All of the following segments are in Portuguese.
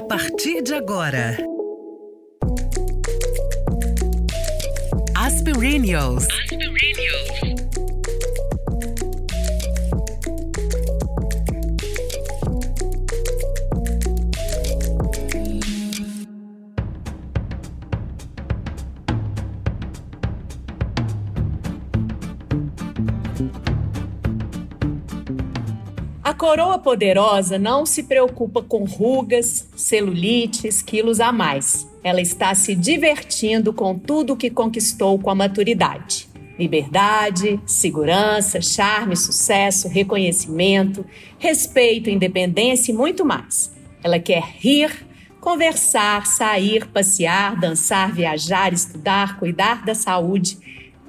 A partir de agora. Aspirinios. A coroa poderosa não se preocupa com rugas, celulites, quilos a mais. Ela está se divertindo com tudo que conquistou com a maturidade. Liberdade, segurança, charme, sucesso, reconhecimento, respeito, independência e muito mais. Ela quer rir, conversar, sair, passear, dançar, viajar, estudar, cuidar da saúde,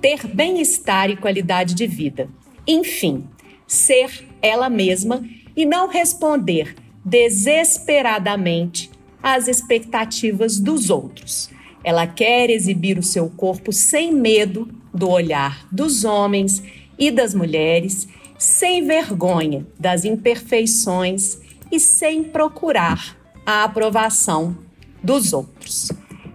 ter bem-estar e qualidade de vida. Enfim, ser ela mesma e não responder desesperadamente às expectativas dos outros. Ela quer exibir o seu corpo sem medo do olhar dos homens e das mulheres, sem vergonha das imperfeições e sem procurar a aprovação dos outros.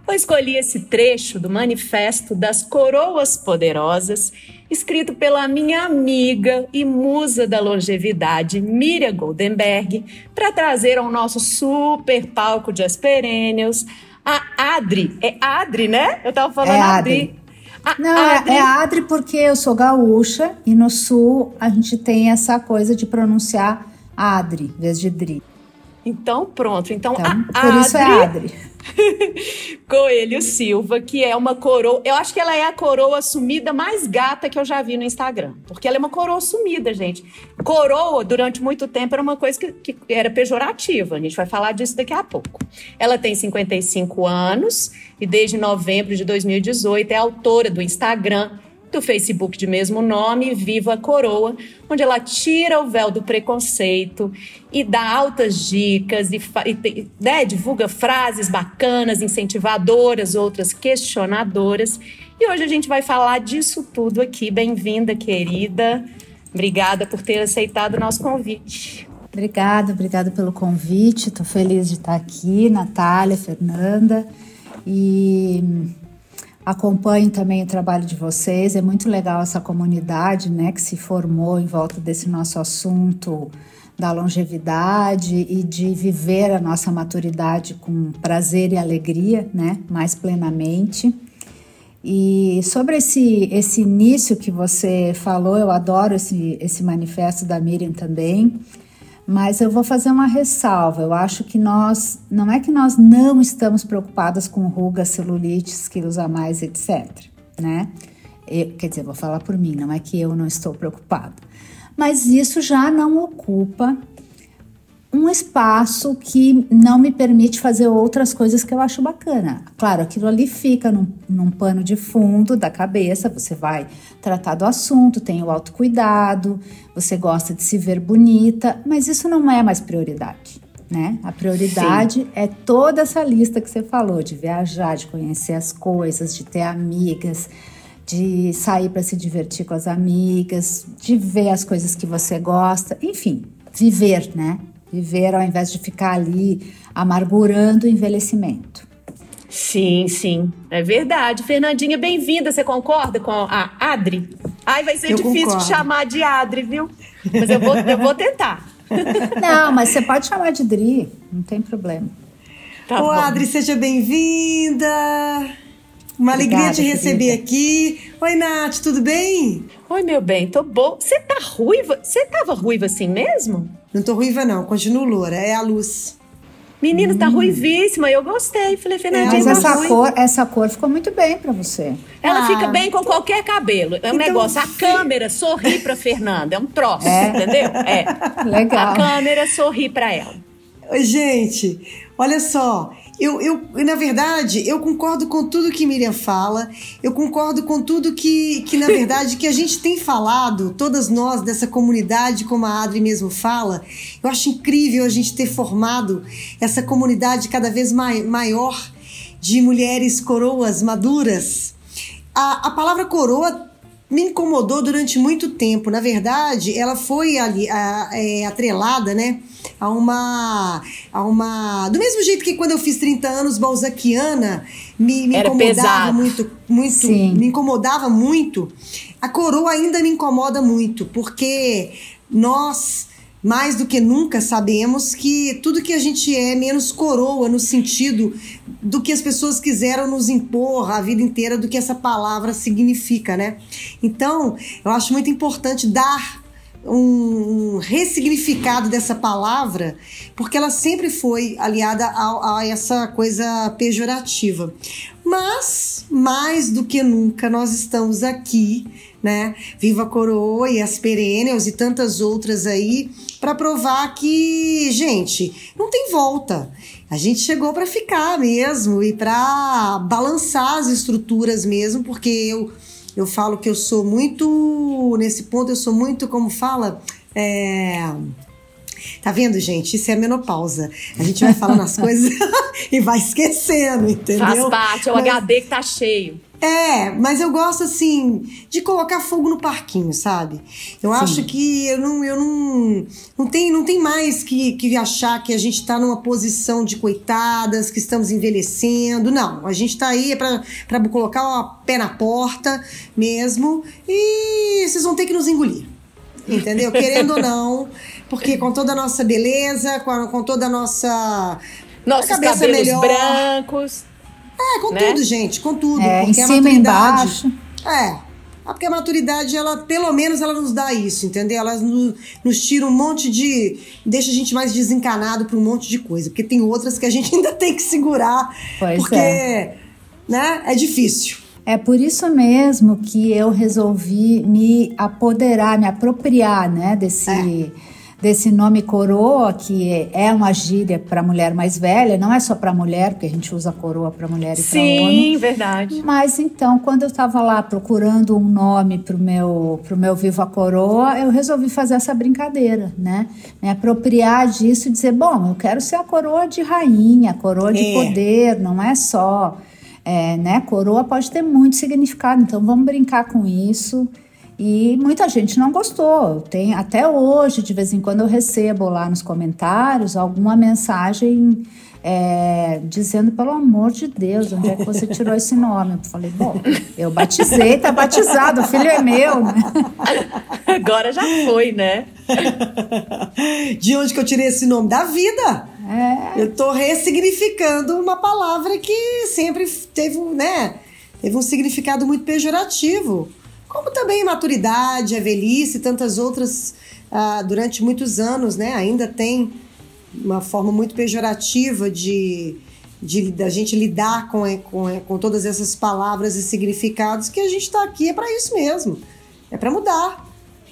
Eu escolhi esse trecho do Manifesto das Coroas Poderosas escrito pela minha amiga e musa da longevidade, Miriam Goldenberg, para trazer ao nosso super palco de Asperênios a Adri. É Adri, né? Eu tava falando é Adri. A Não, é, Adri... é Adri porque eu sou gaúcha e no sul a gente tem essa coisa de pronunciar Adri, em vez de Dri. Então, pronto. Então, então a por Adri... isso é Adri. Coelho Silva, que é uma coroa. Eu acho que ela é a coroa sumida mais gata que eu já vi no Instagram. Porque ela é uma coroa sumida, gente. Coroa, durante muito tempo, era uma coisa que, que era pejorativa. A gente vai falar disso daqui a pouco. Ela tem 55 anos e desde novembro de 2018 é autora do Instagram do Facebook de mesmo nome, Viva a Coroa, onde ela tira o véu do preconceito e dá altas dicas e, e né, divulga frases bacanas, incentivadoras, outras questionadoras. E hoje a gente vai falar disso tudo aqui. Bem-vinda, querida. Obrigada por ter aceitado o nosso convite. Obrigada, obrigada pelo convite. Estou feliz de estar aqui, Natália, Fernanda. E Acompanho também o trabalho de vocês. É muito legal essa comunidade, né, que se formou em volta desse nosso assunto da longevidade e de viver a nossa maturidade com prazer e alegria, né, mais plenamente. E sobre esse, esse início que você falou, eu adoro esse, esse manifesto da Miriam também. Mas eu vou fazer uma ressalva. Eu acho que nós, não é que nós não estamos preocupadas com rugas, celulites, quilos a mais, etc. Né? Eu, quer dizer, vou falar por mim, não é que eu não estou preocupada. Mas isso já não ocupa um espaço que não me permite fazer outras coisas que eu acho bacana. Claro, aquilo ali fica num, num pano de fundo da cabeça, você vai tratar do assunto, tem o autocuidado, você gosta de se ver bonita, mas isso não é mais prioridade. Né? A prioridade Sim. é toda essa lista que você falou, de viajar, de conhecer as coisas, de ter amigas, de sair para se divertir com as amigas, de ver as coisas que você gosta, enfim, viver, né? Viver ao invés de ficar ali amargurando o envelhecimento. Sim, sim, é verdade. Fernandinha, bem-vinda. Você concorda com a Adri? Ai, vai ser eu difícil concordo. de chamar de Adri, viu? Mas eu vou, eu vou tentar. Não, mas você pode chamar de Dri, não tem problema. Tá Ô, bom. Adri, seja bem-vinda. Uma Obrigada, alegria te receber querida. aqui. Oi, Nath, tudo bem? Oi, meu bem, tô boa. Você tá ruiva? Você tava ruiva assim mesmo? Não tô ruiva, não. Continuo loura. É a luz. Menina, tá hum. tá ruivíssima. Eu gostei. Falei, Fernandinha, é, mas essa cor, essa cor ficou muito bem para você. Ela ah. fica bem com qualquer cabelo. É um então, negócio. A câmera sorri pra Fernanda. É um troço, é. entendeu? É. Legal. A câmera sorri pra ela. Gente, olha só. Eu, eu, na verdade, eu concordo com tudo que Miriam fala, eu concordo com tudo que, que na verdade, que a gente tem falado, todas nós dessa comunidade, como a Adri mesmo fala. Eu acho incrível a gente ter formado essa comunidade cada vez mai, maior de mulheres coroas maduras. A, a palavra coroa me incomodou durante muito tempo. Na verdade, ela foi ali a, é, atrelada, né? A uma, a uma. Do mesmo jeito que quando eu fiz 30 anos, Balzaquiana me, me incomodava pesado. muito, muito. Me incomodava muito. A coroa ainda me incomoda muito, porque nós mais do que nunca sabemos que tudo que a gente é menos coroa no sentido do que as pessoas quiseram nos impor a vida inteira do que essa palavra significa, né? Então, eu acho muito importante dar um ressignificado dessa palavra, porque ela sempre foi aliada a, a, essa coisa pejorativa. Mas, mais do que nunca, nós estamos aqui né? Viva a Coroa e as Perennials e tantas outras aí, para provar que, gente, não tem volta. A gente chegou para ficar mesmo e para balançar as estruturas mesmo, porque eu eu falo que eu sou muito nesse ponto eu sou muito como fala é, Tá vendo, gente? Isso é a menopausa. A gente vai falando as coisas e vai esquecendo, entendeu? Faz parte, é o Mas... HD que tá cheio. É, mas eu gosto assim de colocar fogo no parquinho, sabe? Eu Sim. acho que eu não, eu não, não tem, não tem mais que, que achar que a gente está numa posição de coitadas, que estamos envelhecendo. Não, a gente está aí para colocar o pé na porta mesmo e vocês vão ter que nos engolir. Entendeu? Querendo ou não, porque com toda a nossa beleza, com, a, com toda a nossa nossos cabeça cabelos melhor, brancos é, com né? tudo, gente, com tudo. É, porque em cima e embaixo. É. Porque a maturidade, ela, pelo menos, ela nos dá isso, entendeu? Ela nos, nos tira um monte de. deixa a gente mais desencanado para um monte de coisa. Porque tem outras que a gente ainda tem que segurar. Pois porque, é. né, é difícil. É por isso mesmo que eu resolvi me apoderar, me apropriar, né, desse. É desse nome coroa, que é uma gíria para mulher mais velha, não é só para mulher, porque a gente usa coroa para mulher e para homem. Sim, verdade. Mas então, quando eu estava lá procurando um nome para o meu, pro meu Viva Coroa, eu resolvi fazer essa brincadeira, né? Me apropriar disso e dizer, bom, eu quero ser a coroa de rainha, a coroa de é. poder, não é só... É, né? Coroa pode ter muito significado, então vamos brincar com isso. E muita gente não gostou. Tem até hoje, de vez em quando eu recebo lá nos comentários alguma mensagem é, dizendo, pelo amor de Deus, onde é que você tirou esse nome? Eu falei, bom, eu batizei, tá batizado, o filho é meu, né? Agora já foi, né? De onde que eu tirei esse nome? Da vida. É. Eu tô ressignificando uma palavra que sempre teve, né? Teve um significado muito pejorativo como também maturidade, a velhice e tantas outras ah, durante muitos anos, né? Ainda tem uma forma muito pejorativa de, de da gente lidar com, com, com todas essas palavras e significados que a gente está aqui é para isso mesmo, é para mudar,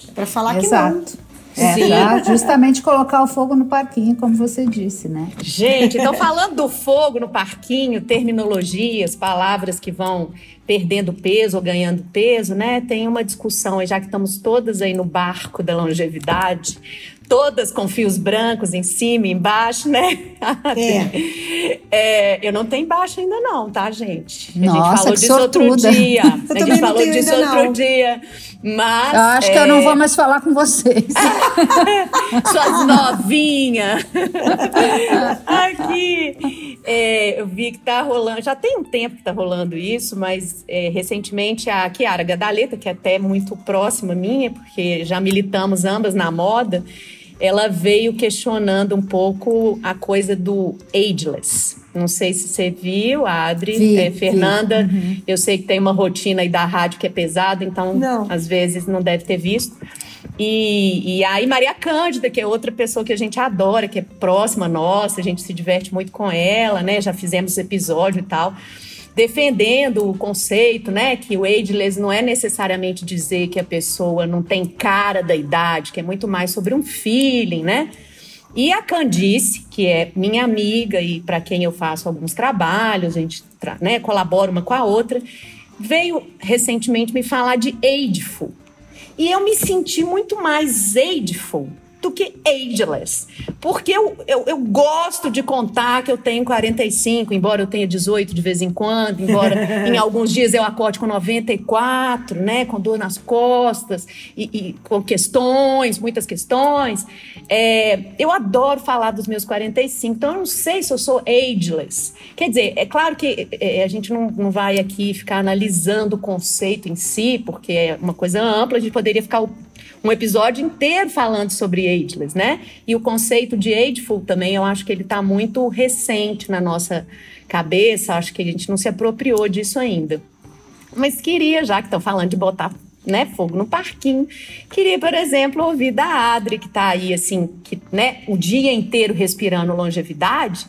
é para falar Exato. que não. É, pra justamente colocar o fogo no parquinho, como você disse, né? Gente, então falando do fogo no parquinho, terminologias, palavras que vão perdendo peso ou ganhando peso, né? Tem uma discussão, já que estamos todas aí no barco da longevidade, todas com fios brancos em cima e embaixo, né? É. é. eu não tenho embaixo ainda não, tá, gente? Nossa, a gente falou disso sortuda. outro dia. a gente falou disso outro dia. Mas. Eu acho é... que eu não vou mais falar com vocês. Suas novinhas. Aqui. É, eu vi que tá rolando. Já tem um tempo que tá rolando isso, mas é, recentemente a Kiara Gadaleta, que é até muito próxima minha, porque já militamos ambas na moda, ela veio questionando um pouco a coisa do ageless. Não sei se você viu, Adri, vi, é, Fernanda. Uhum. Eu sei que tem uma rotina aí da rádio que é pesada, então não. às vezes não deve ter visto. E, e aí Maria Cândida, que é outra pessoa que a gente adora, que é próxima nossa, a gente se diverte muito com ela, né? Já fizemos episódio e tal defendendo o conceito, né, que o ageless não é necessariamente dizer que a pessoa não tem cara da idade, que é muito mais sobre um feeling, né? E a Candice, que é minha amiga e para quem eu faço alguns trabalhos, a gente né, colabora uma com a outra, veio recentemente me falar de ageful. E eu me senti muito mais ageful do que ageless. Porque eu, eu, eu, gosto de contar que eu tenho 45, embora eu tenha 18 de vez em quando, embora em alguns dias eu acorde com 94, né? Com dor nas costas e, e com questões, muitas questões. É, eu adoro falar dos meus 45, então eu não sei se eu sou ageless. Quer dizer, é claro que é, a gente não, não vai aqui ficar analisando o conceito em si, porque é uma coisa ampla, a gente poderia ficar um episódio inteiro falando sobre ageless, né? E o conceito de ageful também, eu acho que ele está muito recente na nossa cabeça, acho que a gente não se apropriou disso ainda. Mas queria, já que estão falando de botar né, fogo no parquinho. Queria, por exemplo, ouvir da Adri, que está aí, assim, que, né, o dia inteiro respirando longevidade.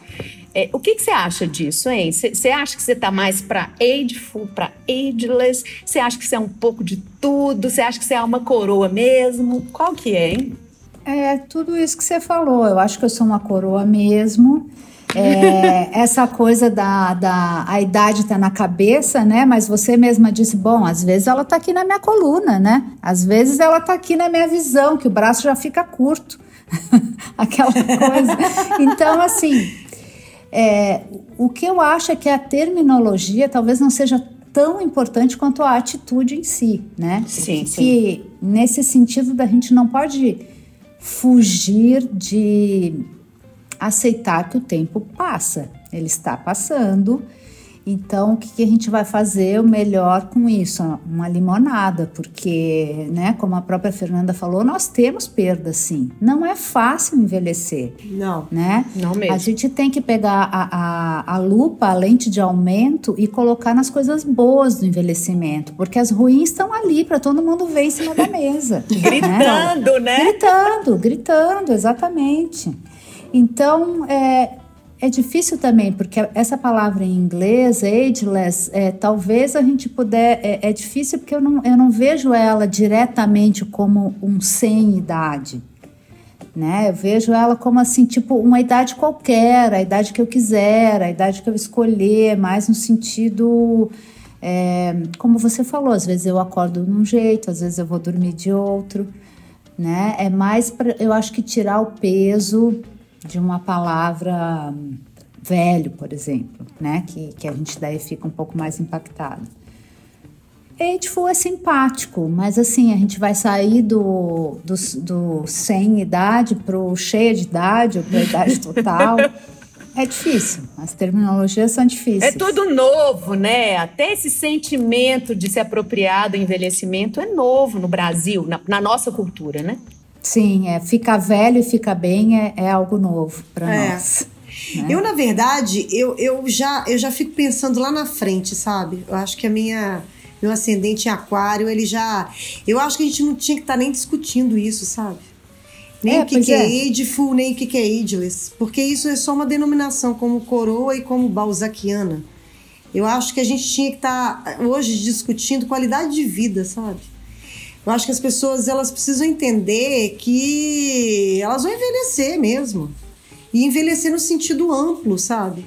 É, o que, que você acha disso, hein? Você acha que você está mais para ageful, para ageless? Você acha que você é um pouco de tudo? Você acha que você é uma coroa mesmo? Qual que é, hein? É tudo isso que você falou. Eu acho que eu sou uma coroa mesmo. É, essa coisa da, da a idade tá na cabeça, né? Mas você mesma disse, bom, às vezes ela tá aqui na minha coluna, né? Às vezes ela tá aqui na minha visão, que o braço já fica curto. Aquela coisa. Então, assim, é, o que eu acho é que a terminologia talvez não seja tão importante quanto a atitude em si, né? Sim, sim. Que nesse sentido da gente não pode fugir de aceitar que o tempo passa, ele está passando então, o que, que, a gente vai fazer o melhor com isso? Uma limonada, porque, né, como a própria Fernanda falou, nós temos perda sim. Não é fácil envelhecer. Não. Né? Não mesmo. A gente tem que pegar a, a, a lupa, a lente de aumento e colocar nas coisas boas do envelhecimento, porque as ruins estão ali para todo mundo ver em cima da mesa. gritando, né? né? Gritando, gritando, exatamente. Então, é, é difícil também, porque essa palavra em inglês, ageless, é, talvez a gente puder. É, é, difícil porque eu não, eu não vejo ela diretamente como um sem idade. Né? Eu vejo ela como assim, tipo, uma idade qualquer, a idade que eu quiser, a idade que eu escolher, mais no sentido. É, como você falou, às vezes eu acordo de um jeito, às vezes eu vou dormir de outro. Né? É mais para, eu acho que tirar o peso de uma palavra velho, por exemplo, né? Que, que a gente daí fica um pouco mais impactado. Hateful é simpático, mas assim, a gente vai sair do, do, do sem idade pro cheia de idade ou pra idade total. É difícil, as terminologias são difíceis. É tudo novo, né? Até esse sentimento de se apropriar do envelhecimento é novo no Brasil, na, na nossa cultura, né? Sim, é, ficar velho e ficar bem é, é algo novo para é. nós. Né? Eu, na verdade, eu, eu, já, eu já fico pensando lá na frente, sabe? Eu acho que a minha meu ascendente em aquário, ele já. Eu acho que a gente não tinha que estar tá nem discutindo isso, sabe? Nem é, o que, que é. é ageful, nem o que, que é ageless. Porque isso é só uma denominação como coroa e como balzaquiana. Eu acho que a gente tinha que estar tá hoje discutindo qualidade de vida, sabe? Eu acho que as pessoas elas precisam entender que elas vão envelhecer mesmo. E envelhecer no sentido amplo, sabe?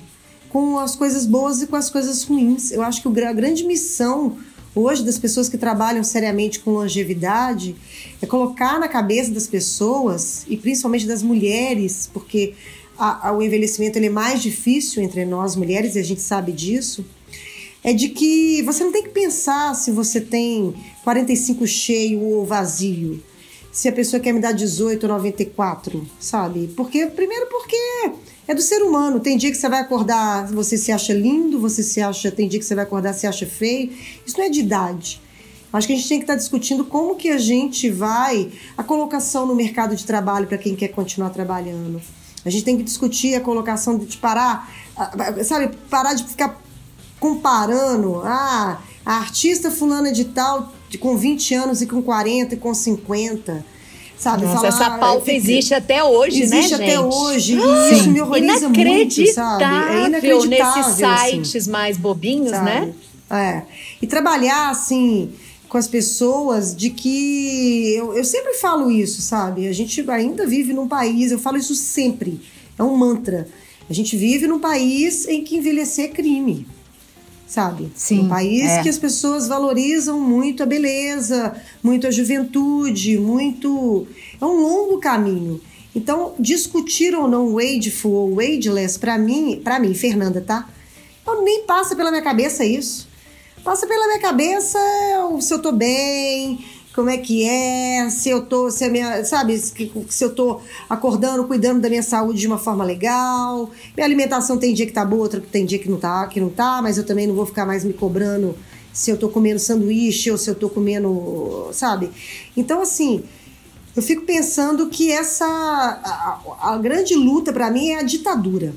Com as coisas boas e com as coisas ruins. Eu acho que a grande missão hoje das pessoas que trabalham seriamente com longevidade é colocar na cabeça das pessoas, e principalmente das mulheres, porque a, a, o envelhecimento é mais difícil entre nós mulheres e a gente sabe disso é de que você não tem que pensar se você tem 45 cheio ou vazio. Se a pessoa quer me dar 18 ou 94, sabe? Porque, primeiro, porque é do ser humano. Tem dia que você vai acordar, você se acha lindo, você se acha. Tem dia que você vai acordar, se acha feio. Isso não é de idade. Acho que a gente tem que estar discutindo como que a gente vai. A colocação no mercado de trabalho para quem quer continuar trabalhando. A gente tem que discutir a colocação de parar, sabe, parar de ficar comparando ah, a artista fulana de tal de, com 20 anos e com 40 e com 50. Sabe, Nossa, falar, essa pauta existe até hoje, existe né, Existe até hoje. Ah, isso me horroriza muito, sabe? É inacreditável. Nesses assim. sites assim, mais bobinhos, sabe? né? É. E trabalhar, assim, com as pessoas de que... Eu, eu sempre falo isso, sabe? A gente ainda vive num país... Eu falo isso sempre. É um mantra. A gente vive num país em que envelhecer é crime. Sabe? Sim, um país é. que as pessoas valorizam muito a beleza, muito a juventude, muito. É um longo caminho. Então, discutir ou não wageful ou wageless, para mim, para mim, Fernanda, tá? Eu nem passa pela minha cabeça isso. Passa pela minha cabeça se eu tô bem, como é que é, se eu tô, se a minha, sabe, se, eu tô acordando, cuidando da minha saúde de uma forma legal. Minha alimentação tem dia que tá boa, outro tem dia que não tá, que não tá, mas eu também não vou ficar mais me cobrando se eu tô comendo sanduíche ou se eu tô comendo, sabe? Então assim, eu fico pensando que essa a, a grande luta para mim é a ditadura.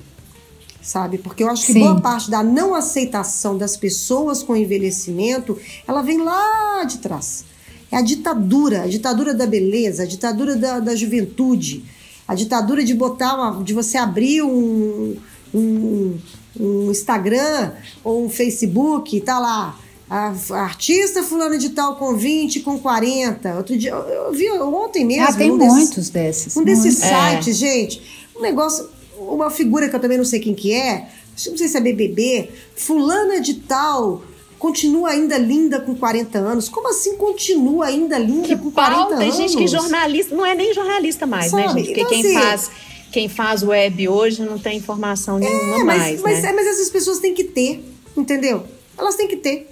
Sabe? Porque eu acho que Sim. boa parte da não aceitação das pessoas com envelhecimento, ela vem lá de trás. É a ditadura, a ditadura da beleza, a ditadura da, da juventude, a ditadura de botar uma, de você abrir um, um, um Instagram ou um Facebook e tá lá. A, a artista fulana de tal com 20, com 40. Outro dia, eu, eu vi ontem mesmo. Ah, tem um desses- muitos desses. um desses muitos. sites, gente, um negócio, uma figura que eu também não sei quem que é, não sei se é BBB, fulana de tal, continua ainda linda com 40 anos. Como assim continua ainda linda Que com 40 pau, anos? tem gente que jornalista, não é nem jornalista mais, né, Sabe? gente? Porque Então, quem assim- faz quem faz web hoje não tem informação nenhuma É, mas, mais, mas, né? é, mas essas pessoas têm que ter, entendeu? Elas têm que ter.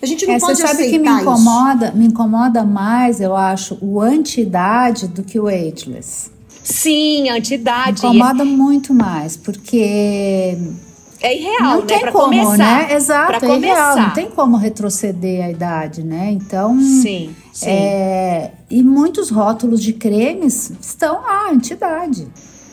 A gente não É, pode você sabe que me isso. incomoda, me incomoda mais, eu acho, o anti-idade do que o ageless. Sim, Me antidade. incomoda muito mais, porque É irreal, não né? tem Pra como, começar. né? Exato, pra é irreal, começar. não tem como retroceder a idade, né? Então, Sim, sim. é, e muitos rótulos de cremes estão lá, antidade,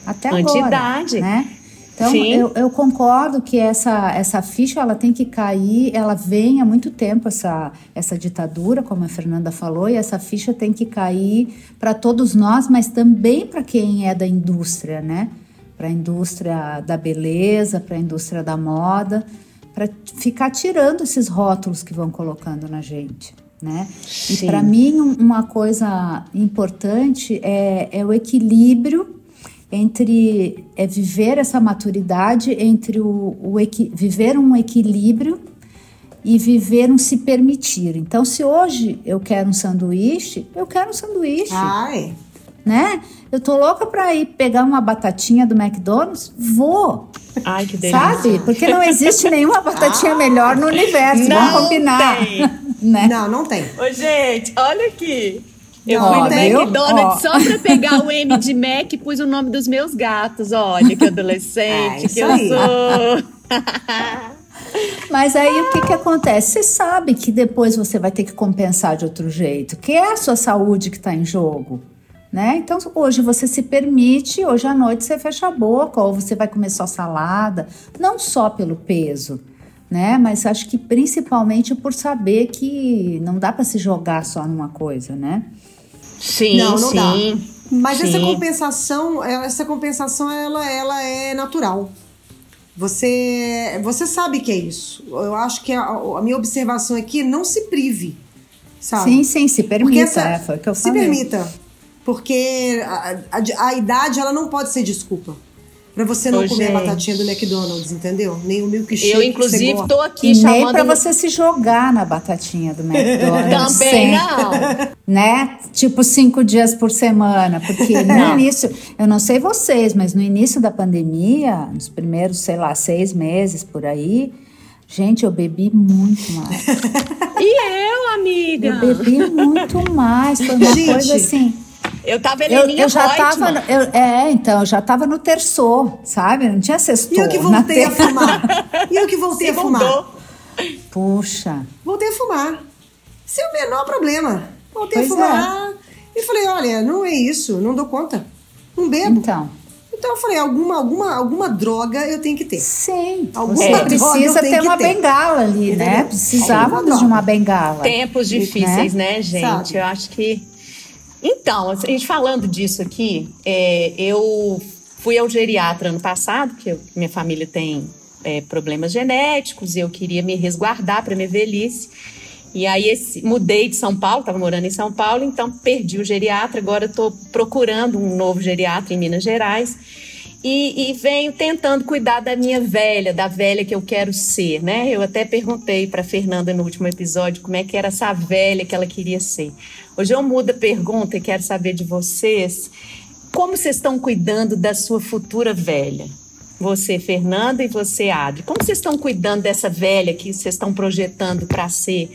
até agora, Antidade. né? Então, Sim. eu, eu concordo que essa, essa ficha ela tem que cair, ela vem há muito tempo, essa, essa ditadura, como a Fernanda falou, e essa ficha tem que cair para todos nós, mas também para quem é da indústria, né? Para a indústria da beleza, para a indústria da moda, para ficar tirando esses rótulos que vão colocando na gente. Né? E para mim, um- uma coisa importante é, é o equilíbrio entre é viver essa maturidade entre o, o equi- viver um equilíbrio e viver um se permitir. Então, se hoje eu quero um sanduíche, eu quero um sanduíche, é. né? Eu tô louca para ir pegar uma batatinha do McDonald's, vou, Ai, que delícia. sabe? Porque não existe nenhuma batatinha melhor no universo, Não vamos combinar, tem. né? Não, não tem. Ô, gente, olha aqui. Eu Não, fui no? McDonald's Ó. só pra pegar o M de Mac e pus o nome dos meus gatos. Olha que Ah, adolescente isso que eu aí. sou. Mas aí o que, que acontece? Você sabe que depois você vai ter que compensar de outro jeito, que é a sua saúde que está em jogo. Né? Então, hoje você se permite, hoje à noite você fecha a boca, ou você vai comer só salada, não só pelo peso, né? Mas acho que principalmente por saber que não dá para se jogar só numa coisa, né? Sim, Não, não dá. sim. Mas essa Sim. compensação, é, essa compensação ela, ela é natural. Você, você sabe que é isso. Eu acho que a, a minha observação aqui é não se prive, sabe? Sim, sim, se permita, essa- é, foi o que eu se falei. permita, porque a, a- a idade ela não pode ser desculpa pra você não Ô, comer gente. a batatinha do McDonald's, entendeu? Nem o milkshake Eu, que inclusive, tô aqui E nem chamando. para você se jogar na batatinha do McDonald's. Também sem- não. né? Tipo cinco dias por semana, porque no Não. início, eu não sei vocês, mas no início da pandemia, nos primeiros, sei lá, seis meses por aí, gente, eu bebi muito mais. E eu, amiga? Eu bebi muito mais, foi uma Gente, coisa assim. Eu tava Eu, Heleninha eu já Reutemann. tava, no- eu- é, então, eu já tava no terçor, sabe? Não tinha sextou. E eu que voltei a fumar. E eu que voltei a fumar. Segundou. Puxa, Voltei a fumar. Sem o menor problema. Voltei Pois é. a fumar. E falei, olha, não é isso, não dou conta. Não bebo. então. Então eu falei, alguma, alguma, alguma droga eu tenho que ter. Sim, Alguma droga precisa eu tenho ter uma ter. bengala ali, né? Precisávamos de uma bengala. Tempos difíceis, né, gente? Sabe? Eu acho que. Então, a gente falando disso aqui, é, eu fui ao geriatra ano passado, porque minha família tem é, problemas genéticos e eu queria me resguardar para minha velhice. E aí esse- mudei de São Paulo, estava morando em São Paulo, então perdi o geriatra, agora estou procurando um novo geriatra em Minas Gerais. E, e, venho tentando cuidar da minha velha, da velha que eu quero ser, né? Eu até perguntei para Fernanda no último episódio como é que era essa velha que ela queria ser. Hoje eu mudo a pergunta e quero saber de vocês como vocês estão cuidando da sua futura velha. Você, Fernanda, e você, Adri. Como vocês estão cuidando dessa velha que vocês estão projetando para ser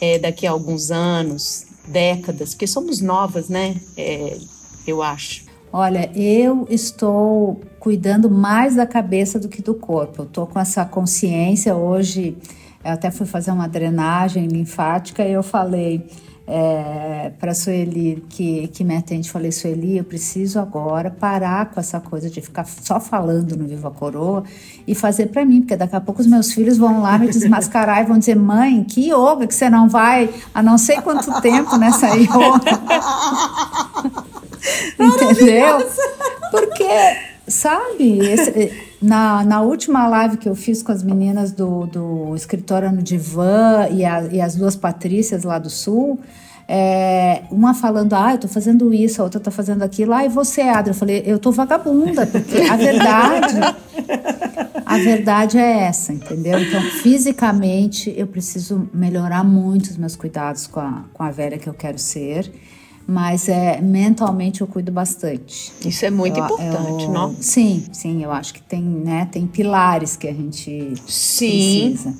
é, daqui a alguns anos, décadas? Porque somos novas, né? É, eu acho. Olha, eu estou cuidando mais da cabeça do que do corpo. Eu estou com essa consciência. Hoje, eu até fui fazer uma drenagem linfática e eu falei é, para a Sueli, que, que me atende, falei: Sueli, eu preciso agora parar com essa coisa de ficar só falando no Viva Coroa e fazer para mim, porque daqui a pouco os meus filhos vão lá me desmascarar e vão dizer: mãe, que yoga que você não vai há não sei quanto tempo nessa yoga. Entendeu? Porque, sabe, esse, na, na última live que eu fiz com as meninas do, do escritório no Divã e, a, e as duas Patrícias lá do Sul, é, uma falando, ah, eu tô fazendo isso, a outra tá fazendo aquilo, ah, e você, Adra? Eu falei, eu tô vagabunda, porque a verdade, a verdade é essa, entendeu? Então, fisicamente, eu preciso melhorar muito os meus cuidados com a, com a velha que eu quero ser mas é, mentalmente eu cuido bastante. Isso é muito eu, importante, eu, não? Sim, sim, eu acho que tem, né, tem pilares que a gente sim. precisa.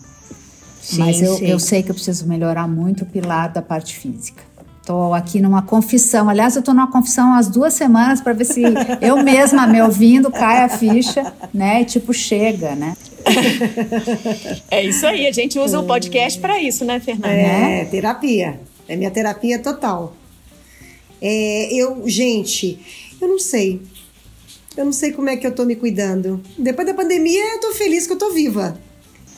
Sim, mas eu, sim. eu sei que eu preciso melhorar muito o pilar da parte física. Estou aqui numa confissão. Aliás, eu estou numa confissão há duas semanas para ver se eu mesma me ouvindo cai a ficha, né? E tipo, chega, né? É isso aí, a gente usa o podcast para isso, né, Fernanda? É, terapia. É minha terapia total. É, eu, gente, eu não sei. Eu não sei como é que eu tô me cuidando. Depois da pandemia, eu tô feliz que eu tô viva.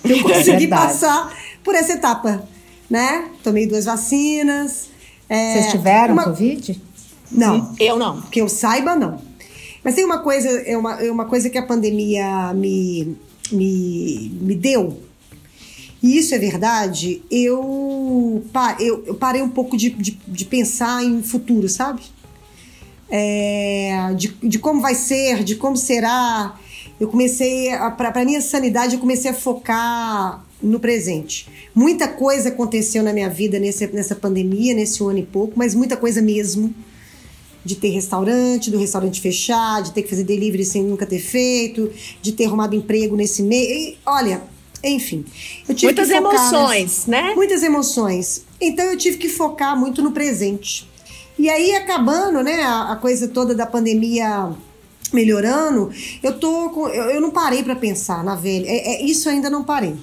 Eu é consegui é passar por essa etapa, né? Tomei duas vacinas. É, Vocês tiveram uma... Covid? Não. Eu não. Que eu saiba, não. Mas tem uma coisa, é uma, é uma coisa que a pandemia me, me, me deu, e isso é verdade, eu, eu, eu parei um pouco de, de, de, pensar em futuro, sabe? É, de, de como vai ser, de como será. Eu comecei, para minha sanidade, eu comecei a focar no presente. Muita coisa aconteceu na minha vida nesse, nessa pandemia, nesse ano e pouco, mas muita coisa mesmo. De ter restaurante, do restaurante fechar, de ter que fazer delivery sem nunca ter feito, de ter arrumado emprego nesse mês. Olha, enfim. Muitas emoções, né? Muitas emoções. Então eu tive que focar muito no presente. E aí, acabando, né, a, a coisa toda da pandemia melhorando, eu tô com, eu, eu não parei para pensar na velha. É, é, isso ainda não parei.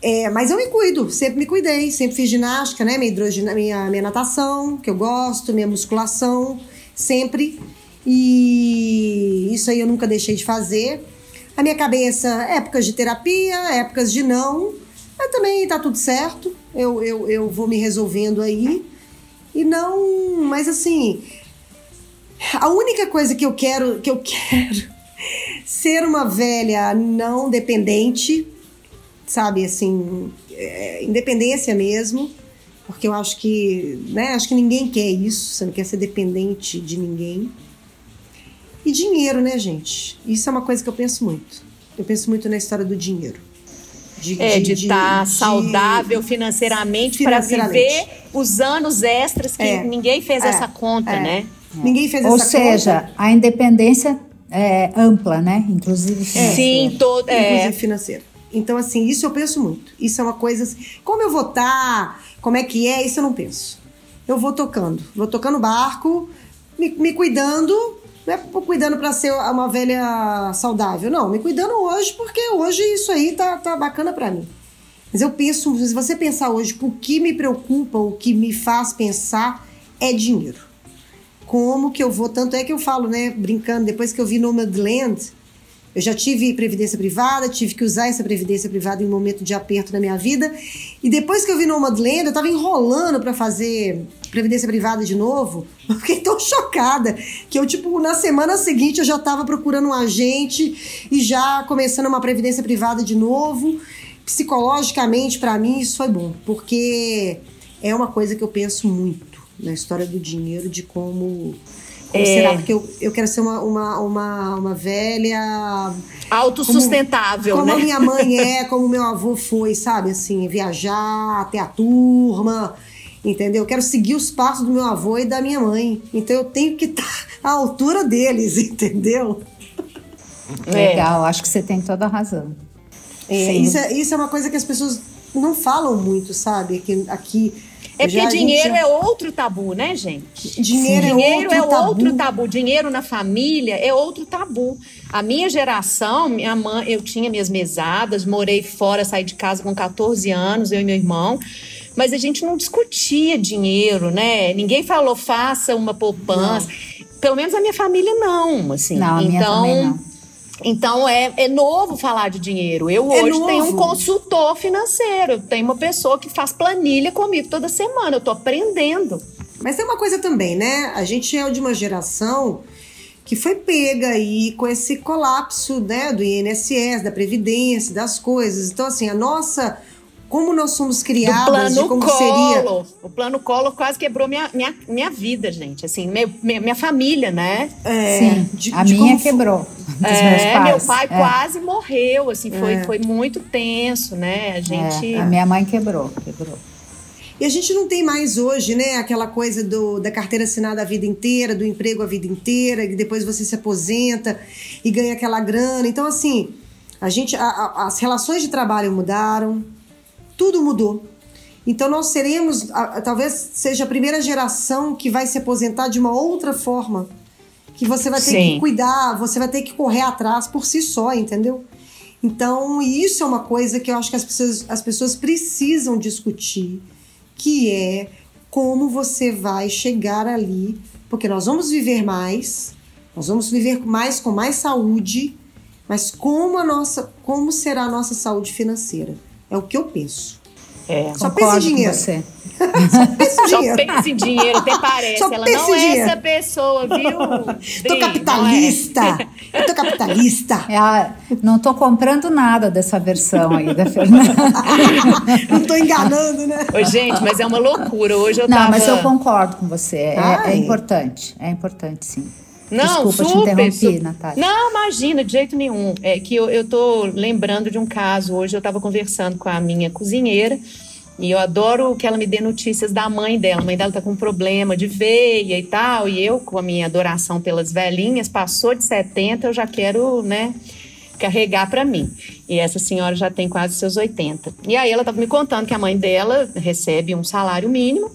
É, mas eu me cuido, sempre me cuidei, sempre fiz ginástica, né? Minha, hidrogina, minha, minha natação, que eu gosto, minha musculação, sempre. E isso aí eu nunca deixei de fazer. A minha cabeça, épocas de terapia, épocas de não, mas também tá tudo certo. Eu, eu, eu vou me resolvendo aí. E não, mas assim, a única coisa que eu quero, que eu quero ser uma velha não dependente, sabe, assim, é, independência mesmo, porque eu acho que, né, acho que ninguém quer isso, você não quer ser dependente de ninguém. E dinheiro, né, gente? Isso é uma coisa que eu penso muito. Eu penso muito na história do dinheiro. De, é, de estar tá saudável financeiramente, financeiramente. para viver os anos extras que é, ninguém fez é, essa conta, é. né? Ninguém fez Ou essa seja, conta. a independência é ampla, né? Inclusive financeira. Sim, todo, é. Inclusive financeira. Então, assim, isso eu penso muito. Isso é uma coisa. Assim, como eu vou estar, tá, como é que é, isso eu não penso. Eu vou tocando. Vou tocando barco, me, me cuidando não é cuidando para ser uma velha saudável, não. Me cuidando hoje, porque hoje isso aí tá, tá bacana para mim. Mas eu penso, se você pensar hoje, o que me preocupa, o que me faz pensar é dinheiro. Como que eu vou, tanto é que eu falo, né, brincando, depois que eu vi Nomadland, eu já tive previdência privada, tive que usar essa previdência privada em um momento de aperto na minha vida. E depois que eu vi Nomadland, eu tava enrolando para fazer previdência privada de novo. Eu fiquei tão chocada que eu, tipo, na semana seguinte eu já tava procurando um agente e já começando uma previdência privada de novo. Psicologicamente, para mim, isso foi bom, porque é uma coisa que eu penso muito na história do dinheiro, de como é. será porque eu, eu quero ser uma, uma, uma, uma velha. Autossustentável, como, né? Como a minha mãe é, como meu avô foi, sabe? Assim, viajar, até a turma, entendeu? Eu quero seguir os passos do meu avô e da minha mãe. Então eu tenho que estar à altura deles, entendeu? É. Legal, acho que você tem toda a razão. É, isso, é, isso é uma coisa que as pessoas não falam muito, sabe? Aqui, aqui é porque dinheiro já... é outro tabu, né, gente? Dinheiro, é, dinheiro outro, é tabu. outro tabu. Dinheiro na família é outro tabu. A minha geração, minha mãe, eu tinha minhas mesadas, morei fora, saí de casa com 14 anos, eu e meu irmão. Mas a gente não discutia dinheiro, né? Ninguém falou faça uma poupança. Não. Pelo menos a minha família não, assim. Não, a minha então, também não. Então é, é novo falar de dinheiro. Eu é hoje novo. tenho um consultor financeiro, tenho uma pessoa que faz planilha comigo toda semana. Eu tô aprendendo. Mas tem uma coisa também, né? A gente é de uma geração que foi pega aí com esse colapso, né, do INSS, da previdência, das coisas. Então assim, a nossa como nós somos criados, plano de como colo. seria. O plano colo quase quebrou minha, minha, minha vida, gente. Assim, meu, minha, minha família, né? É, Sim, de, a de minha quebrou. É, meu pai é. quase morreu, assim, foi, é. foi muito tenso, né? A gente. É, a minha mãe quebrou, quebrou. E a gente não tem mais hoje, né, aquela coisa do, da carteira assinada a vida inteira, do emprego a vida inteira, e depois você se aposenta e ganha aquela grana. Então, assim, a gente, a, a, as relações de trabalho mudaram, tudo mudou. Então nós seremos, talvez seja a primeira geração que vai se aposentar de uma outra forma, que você vai ter Sim. que cuidar, você vai ter que correr atrás por si só, entendeu? Então isso é uma coisa que eu acho que as pessoas, as pessoas precisam discutir, que é como você vai chegar ali, porque nós vamos viver mais, nós vamos viver mais com mais saúde, mas como a nossa, como será a nossa saúde financeira? É o que eu penso. É, Só pensa em dinheiro. Você. Só pensa em dinheiro. Só pensa em dinheiro, até parece. Só Ela não é dinheiro. essa pessoa, viu? tô capitalista. É. Eu tô capitalista. É, não tô comprando nada dessa versão aí da Fernanda. não tô enganando, né? Ô, gente, mas é uma loucura. Hoje eu não, tava... mas eu concordo com você. É, é importante. É importante, sim. Não, Desculpa, super, te interrompi, Natália. Não, imagina, de jeito nenhum. É que eu, eu tô lembrando de um caso. Hoje eu estava conversando com a minha cozinheira e eu adoro que ela me dê notícias da mãe dela. A mãe dela tá com um problema de veia e tal. E eu, com a minha adoração pelas velhinhas, passou de 70, eu já quero, né, carregar para mim. E essa senhora já tem quase seus 80. E aí ela estava me contando que a mãe dela recebe um salário mínimo,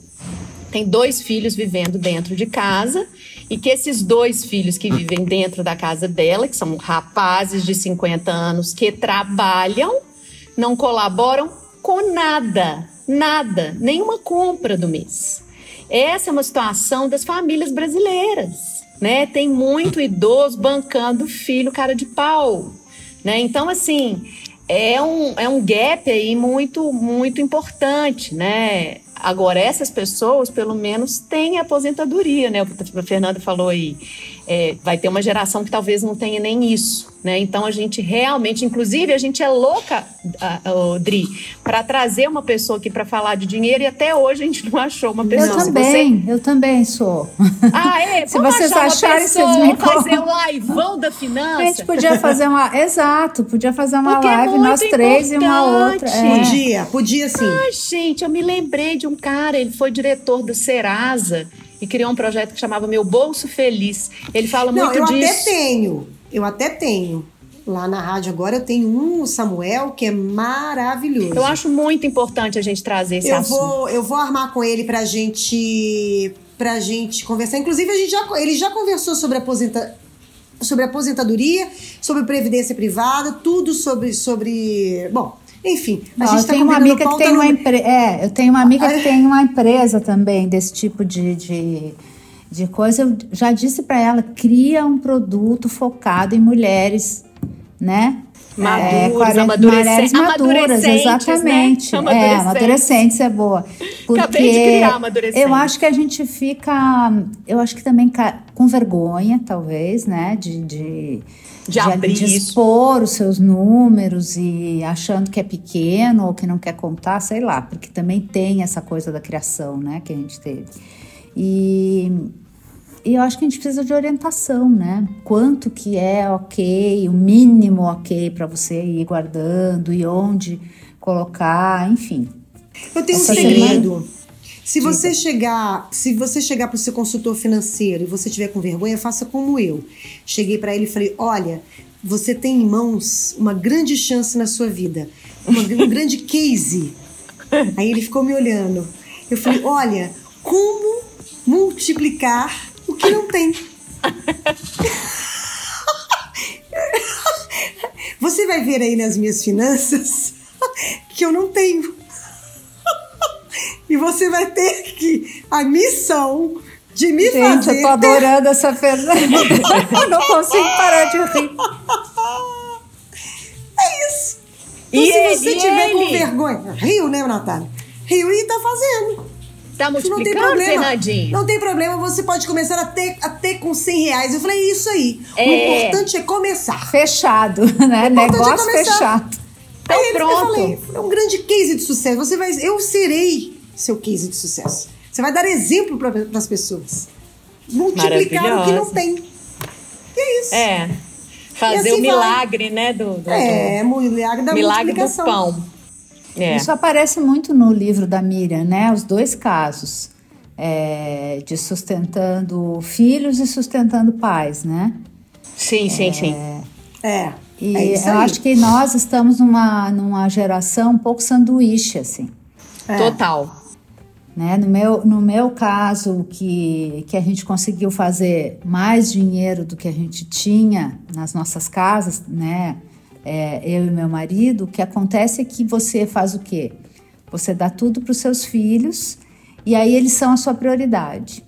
tem dois filhos vivendo dentro de casa e que esses dois filhos que vivem dentro da casa dela, que são rapazes de 50 anos que trabalham, não colaboram com nada, nada, nenhuma compra do mês. Essa é uma situação das famílias brasileiras, né? Tem muito idoso bancando filho cara de pau, né? Então, assim, é um, é um gap aí muito, muito importante, né? Agora, essas pessoas, pelo menos, têm aposentadoria, né? O que a Fernanda falou aí. É, vai ter uma geração que talvez não tenha nem isso, né? Então, a gente realmente, inclusive, a gente é louca, uh, uh, Dri, para trazer uma pessoa aqui para falar de dinheiro e até hoje a gente não achou uma pessoa. Eu também, você... eu também sou. Ah, é? Se vocês acharem, pessoa, vocês me fazer um liveão da finança. A gente podia fazer uma... Exato, podia fazer uma Porque é live, é nós três e uma outra. É. Podia, podia sim. Ai, gente, eu me lembrei de um cara, ele foi diretor do Serasa e criou um projeto que chamava Meu Bolso Feliz. Ele fala Não, muito eu disso. Eu até tenho, eu até tenho. Lá na rádio agora eu tenho um Samuel que é maravilhoso. Eu acho muito importante a gente trazer esse eu assunto. Vou, eu vou armar com ele pra gente pra gente conversar. Inclusive, a gente já, ele já conversou sobre aposenta, sobre aposentadoria, sobre previdência privada, tudo sobre sobre, bom, enfim, a Não, gente tá uma amiga que tem uma empresa. É, eu tenho uma amiga que tem uma empresa também desse tipo de, de, de coisa. Eu já disse para ela: cria um produto focado em mulheres, né? Maduras, é, mulheres maduras, exatamente. Né? É, amadurecentes é boa. Porque Acabei de criar amadurecentes. Eu acho que a gente fica, eu acho que também com vergonha, talvez, né? de, de de, abrir de expor os seus números e achando que é pequeno ou que não quer contar, sei lá, porque também tem essa coisa da criação, né, que a gente teve. E e eu acho que a gente precisa de orientação, né? Quanto que é ok, o mínimo ok para você ir guardando e onde colocar, enfim. Eu tenho Essa um segredo. Se você chegar, se você chegar para o seu consultor financeiro e você tiver com vergonha, faça como eu. Cheguei para ele e falei: "Olha, você tem em mãos uma grande chance na sua vida, uma, um grande case". Aí ele ficou me olhando. Eu falei: "Olha, como multiplicar o que não tem. Você vai ver aí nas minhas finanças que eu não tenho. E você vai ter que a missão de me Gente, fazer. Gente, eu tô adorando ter... essa Fernanda. não consigo parar de rir. É isso. Então, e se ele, você tiver ele? com vergonha, Rio, né, Natália? Rio e tá fazendo. Tá multiplicando, não tem problema. Fernandinho? Não tem problema, você pode começar a ter, a ter com 100 reais. Eu falei, isso aí. É... O importante é começar. Fechado, né? É Negócio é fechado. Então aí pronto. Eu falei, é um grande case de sucesso. Você vai, eu serei seu case de sucesso. Você vai dar exemplo para as pessoas. Multiplicar o que não tem. E é isso. É. Fazer assim o milagre, vai. né? Do, do, é, o milagre da milagre multiplicação. do pão. É. Isso aparece muito no livro da Miriam, né? Os dois casos é, de sustentando filhos e sustentando pais, né? Sim, sim, é, sim. É. E é eu acho que nós estamos numa, numa geração um pouco sanduíche, assim. É. Total. Né? No, meu, no meu caso, que, que a gente conseguiu fazer mais dinheiro do que a gente tinha nas nossas casas, né? é, eu e meu marido, o que acontece é que você faz o quê? Você dá tudo para os seus filhos e aí eles são a sua prioridade.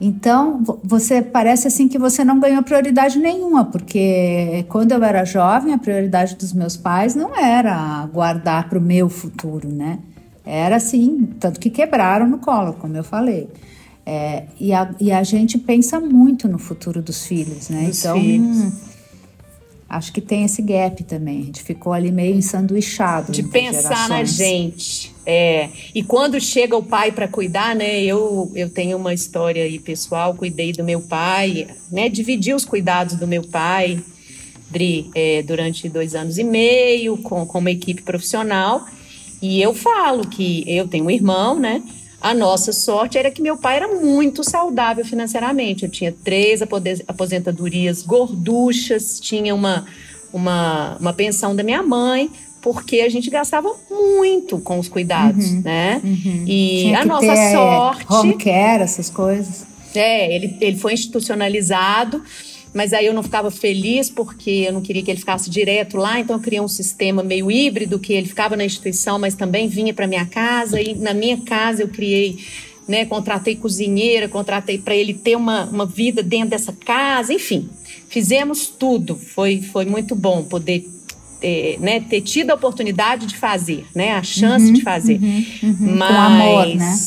Então, você parece assim que você não ganhou prioridade nenhuma, porque quando eu era jovem, a prioridade dos meus pais não era guardar para o meu futuro, né? Era assim, tanto que quebraram no colo, como eu falei. É, e, a, e a gente pensa muito no futuro dos filhos, né? Dos então, filhos acho que tem esse gap também. A gente ficou ali meio ensanduichado. De pensar gerações. na gente. É. E quando chega o pai para cuidar, né? Eu, eu tenho uma história aí pessoal, cuidei do meu pai, né? Dividi os cuidados do meu pai, Dri, é, durante dois anos e meio, com, com uma equipe profissional. E eu falo que eu tenho um irmão, né? A nossa sorte era que meu pai era muito saudável financeiramente. Eu tinha três aposentadorias gorduchas, tinha uma, uma, uma pensão da minha mãe, porque a gente gastava muito com os cuidados, uhum, né? Uhum. E Tinha a nossa ter sorte. Home care, essas coisas. É, ele, ele foi institucionalizado mas aí eu não ficava feliz porque eu não queria que ele ficasse direto lá, então eu criei um sistema meio híbrido que ele ficava na instituição, mas também vinha para minha casa e na minha casa eu criei, né, contratei cozinheira, contratei para ele ter uma, uma vida dentro dessa casa, enfim, fizemos tudo, foi, foi muito bom poder ter, né, ter tido a oportunidade de fazer, né, a chance uhum, de fazer, uhum, uhum. mas com amor, né?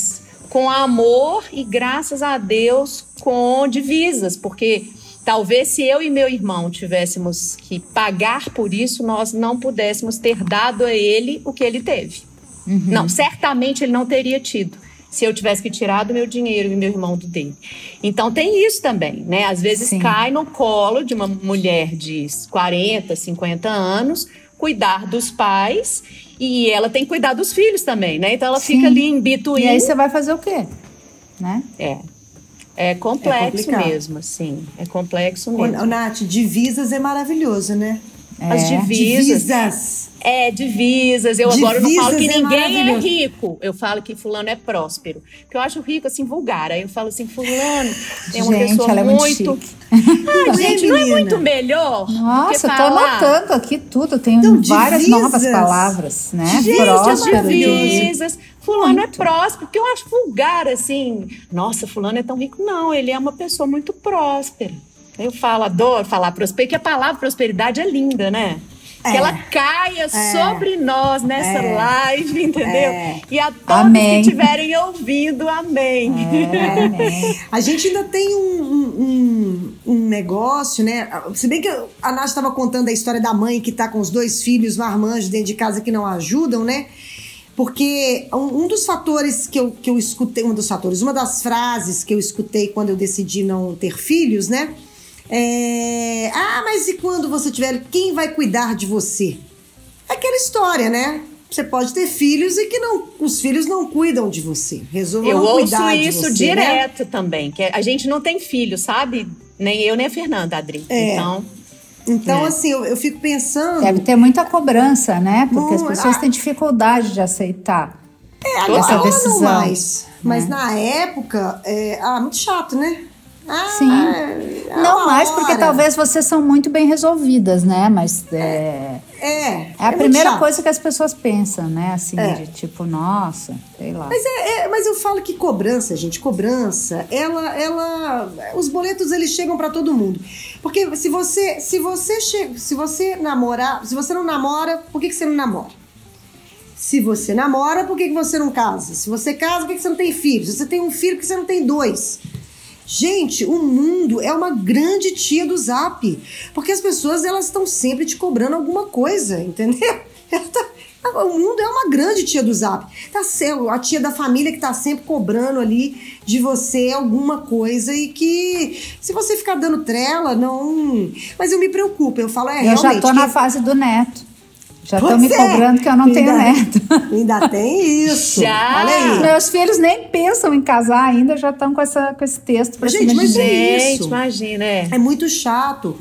Com amor e graças a Deus com divisas, porque Talvez se eu e meu irmão tivéssemos que pagar por isso, nós não pudéssemos ter dado a ele o que ele teve. Uhum. Não, certamente ele não teria tido se eu tivesse que tirar do meu dinheiro e meu irmão do dele. Então tem isso também, né? Às vezes Sim. cai no colo de uma mulher de 40, 50 anos cuidar dos pais e ela tem que cuidar dos filhos também, né? Então ela Sim. fica ali em. E aí você vai fazer o quê? Né? É. É complexo é mesmo, sim. É complexo mesmo. Nath, divisas é maravilhoso, né? As É. divisas. Divisas. É, divisas. Eu agora não falo que Divisas é ninguém é, maravilhoso. rico. Eu falo que fulano é próspero. Porque eu acho rico, assim, vulgar. Aí eu falo assim, fulano é uma Gente, pessoa ela é muito muito... chique. Ah, é, gente, não é muito melhor? Nossa, eu tô anotando aqui tudo. Eu tenho Então, várias divisas. novas palavras, né? Gente, Próspero, as diviso. divisas. Fulano Muito. é próspero. Porque eu acho vulgar, assim. Nossa, fulano é tão rico. Não, ele é uma pessoa muito próspera. Eu falo, adoro falar prosperidade, que a palavra prosperidade é linda, né? Que É. ela caia sobre nós nessa É. live, entendeu? É. E a todos Amém. que estiverem ouvindo, amém. É, amém. A gente ainda tem um, um, um- um negócio, né? Se bem que a Nath estava contando a história da mãe que tá com os dois filhos marmanjos dentro de casa que não ajudam, né? Porque um, um, dos fatores que eu, que eu escutei, um dos fatores, uma das frases que eu escutei quando eu decidi não ter filhos, né? É, ah, mas e quando você tiver, quem vai cuidar de você? Aquela história, né? Você pode ter filhos e que não, os filhos não cuidam de você. Resolvam eu ouço cuidar isso de você, direto né? também, que a gente não tem filho, sabe? Nem eu nem a Fernanda, Adri. É. Então, então, é. assim, eu, eu, fico pensando. Deve ter muita cobrança, né? Porque as pessoas têm dificuldade de aceitar. É, agora essa decisão. não mais. Mas é. na época, é, ah, muito chato, né? Ah, Sim. Não mais, porque talvez vocês são muito bem resolvidas, né? Mas é. É, é, é a primeira coisa que as pessoas pensam, né? Assim, é. de tipo, nossa, sei lá. Mas, é, é, mas eu falo que cobrança, gente, cobrança, ela. ela os boletos eles chegam para todo mundo. Porque se você, se você chega, se você namorar, se você não namora, por que, que você não namora? Se você namora, por que, que você não casa? Se você casa, por que, que você não tem filhos? Se você tem um filho, por que você não tem dois? Gente, o mundo é uma grande tia do Zap. Porque as pessoas elas estão sempre te cobrando alguma coisa, entendeu? Tá, o mundo é uma grande tia do Zap. Tá a tia da família que tá sempre cobrando ali de você alguma coisa e que se você ficar dando trela, não. Mas eu me preocupo, eu falo, é eu realmente. Eu já tô na fase do neto. Já estão me é. cobrando que eu não ainda, tenho neto. Ainda tem isso. Já. Olha aí. Meus filhos nem pensam em casar ainda, já estão com, essa, com esse texto pra gente, mas é gente, isso. imagina, é. É muito chato.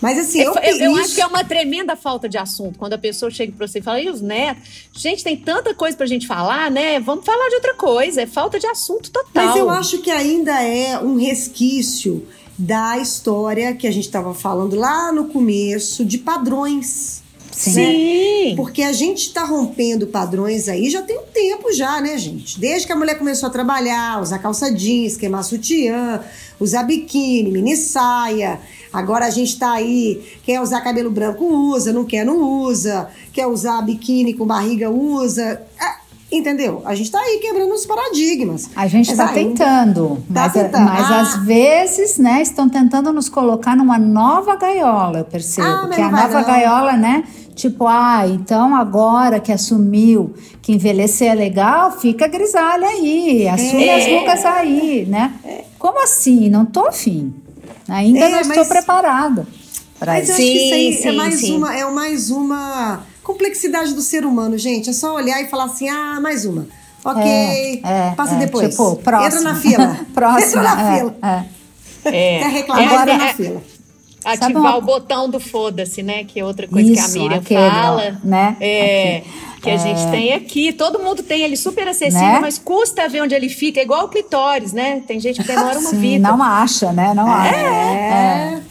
Mas assim, eu, eu, eu acho que é uma tremenda falta de assunto. Quando a pessoa chega para você e fala, e os netos? Gente, tem tanta coisa pra gente falar, né? Vamos falar de outra coisa. É falta de assunto total. Mas eu acho que ainda é um resquício da história que a gente estava falando lá no começo, de padrões. Sim. Sim. Porque a gente está rompendo padrões aí já tem um tempo já, né, gente? Desde que a mulher começou a trabalhar, usar calça jeans, queimar sutiã, usar biquíni, mini saia. Agora a gente tá aí, quer usar cabelo branco, usa, não quer, não usa. Quer usar biquíni com barriga, usa. É, entendeu? A gente tá aí quebrando os paradigmas. A gente está tentando, tá mas, tentando. mas ah. às vezes, né, estão tentando nos colocar numa nova gaiola, eu percebo. Ah, que a nova não. gaiola, né, Tipo, ah, então agora que assumiu que envelhecer é legal, fica grisalha aí, assume é. as rugas aí, né? É. Como assim? Não tô afim. Ainda é, não estou mas, preparada. Mas isso. eu acho que isso aí sim, é, mais sim. uma, é mais uma complexidade do ser humano, gente. É só olhar e falar assim, ah, mais uma. Ok, é, é, passa é, depois. Tipo, próximo. Entra na fila. próximo. Entra na é, fila. Quer reclamar, entra na fila ativar uma... o botão do foda-se, né? Que é outra coisa Isso, que a Miriam aquele, fala. Né? É. Aqui. Que a é... gente tem aqui, todo mundo tem ele super acessível, né? mas custa ver onde ele fica, é igual o clitóris, né? Tem gente que demora uma Sim, vida. Não acha, né? Não é, acha. É,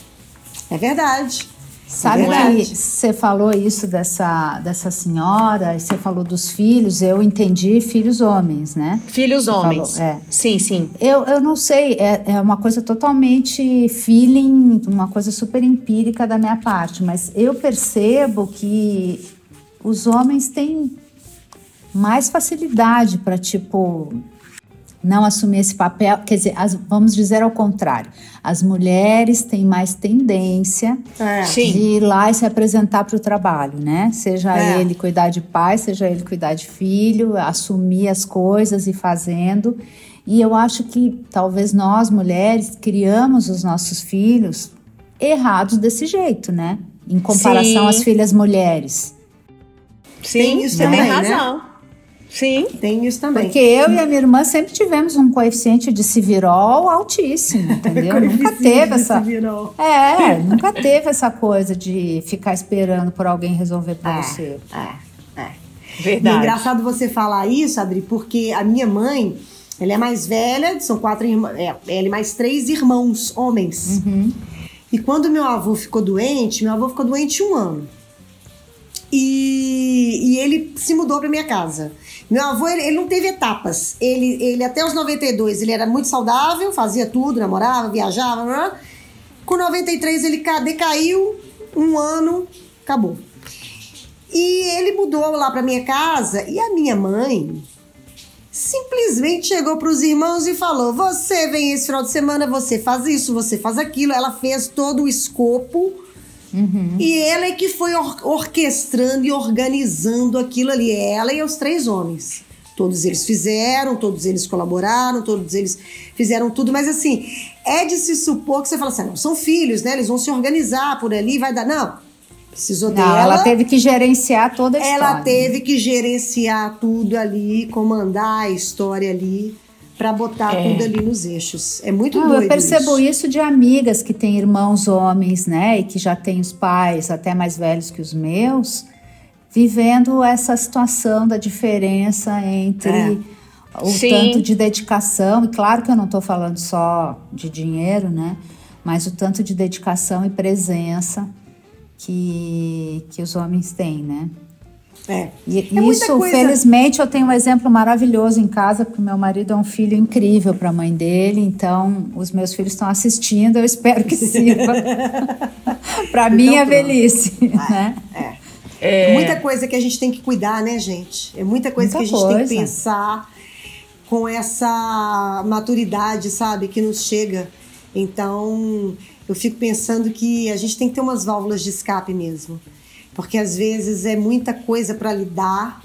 é verdade. Sabe é que você falou isso dessa, dessa senhora, você falou dos filhos, eu entendi filhos homens, né? Filhos homens. Falou, é. Sim, sim. Eu, eu não sei, é, é uma coisa totalmente feeling, uma coisa super empírica da minha parte, mas eu percebo que os homens têm mais facilidade para, tipo, não assumir esse papel, quer dizer, as, vamos dizer ao contrário, as mulheres têm mais tendência é. de ir lá e se apresentar para o trabalho, né? Seja é. ele cuidar de pai, seja ele cuidar de filho, assumir as coisas e fazendo. E eu acho que talvez nós mulheres criamos os nossos filhos errados desse jeito, né? Em comparação Sim. às filhas mulheres. Sim, Tem isso também, tem né? razão. Né? Sim. Tem isso também. Porque eu e a minha irmã sempre tivemos um coeficiente de civirol altíssimo, entendeu? nunca teve essa. É, nunca teve essa coisa de ficar esperando por alguém resolver para é, você. É, é. Verdade. E é engraçado você falar isso, Adri, porque a minha mãe, ela é mais velha, são quatro irmãos, é, ela e mais três irmãos, homens. Uhum. E quando meu avô ficou doente, meu avô ficou doente um ano. E, e ele se mudou para minha casa. Meu avô, ele, ele, não teve etapas. Ele, ele, até os 92, ele era muito saudável, fazia tudo, namorava, viajava. Blá, blá. Com 93, ele decaiu, um ano, acabou. E ele mudou lá para minha casa e a minha mãe simplesmente chegou para os irmãos e falou: Você vem esse final de semana, você faz isso, você faz aquilo. Ela fez todo o escopo Uhum. E ela é que foi or orquestrando e organizando aquilo ali. Ela e os três homens. Todos eles fizeram, todos eles colaboraram, todos eles fizeram tudo, mas assim, é de se supor que você fala assim: ah, não, são filhos, né? Eles vão se organizar por ali, vai dar. Não. Precisou não, dela. Ela teve que gerenciar toda a ela história. Ela teve que gerenciar tudo ali, comandar a história ali para botar é. tudo ali nos eixos. É muito Não, doido Eu percebo isso. isso de amigas que têm irmãos homens, né, e que já têm os pais até mais velhos que os meus, vivendo essa situação da diferença entre é. o Sim. tanto de dedicação, e claro que eu não estou falando só de dinheiro, né, mas o tanto de dedicação e presença que, que os homens têm, né? É. E, é isso, coisa... felizmente, eu tenho um exemplo maravilhoso em casa, porque meu marido é um filho incrível para a mãe dele, então os meus filhos estão assistindo, eu espero que sirva para então, minha velhice, é, né? É. É. Muita coisa que a gente tem que cuidar, né, gente? É muita coisa muita que a gente coisa. tem que pensar com essa maturidade, sabe, que nos chega. Então, eu fico pensando que a gente tem que ter umas válvulas de escape mesmo porque às vezes é muita coisa para lidar.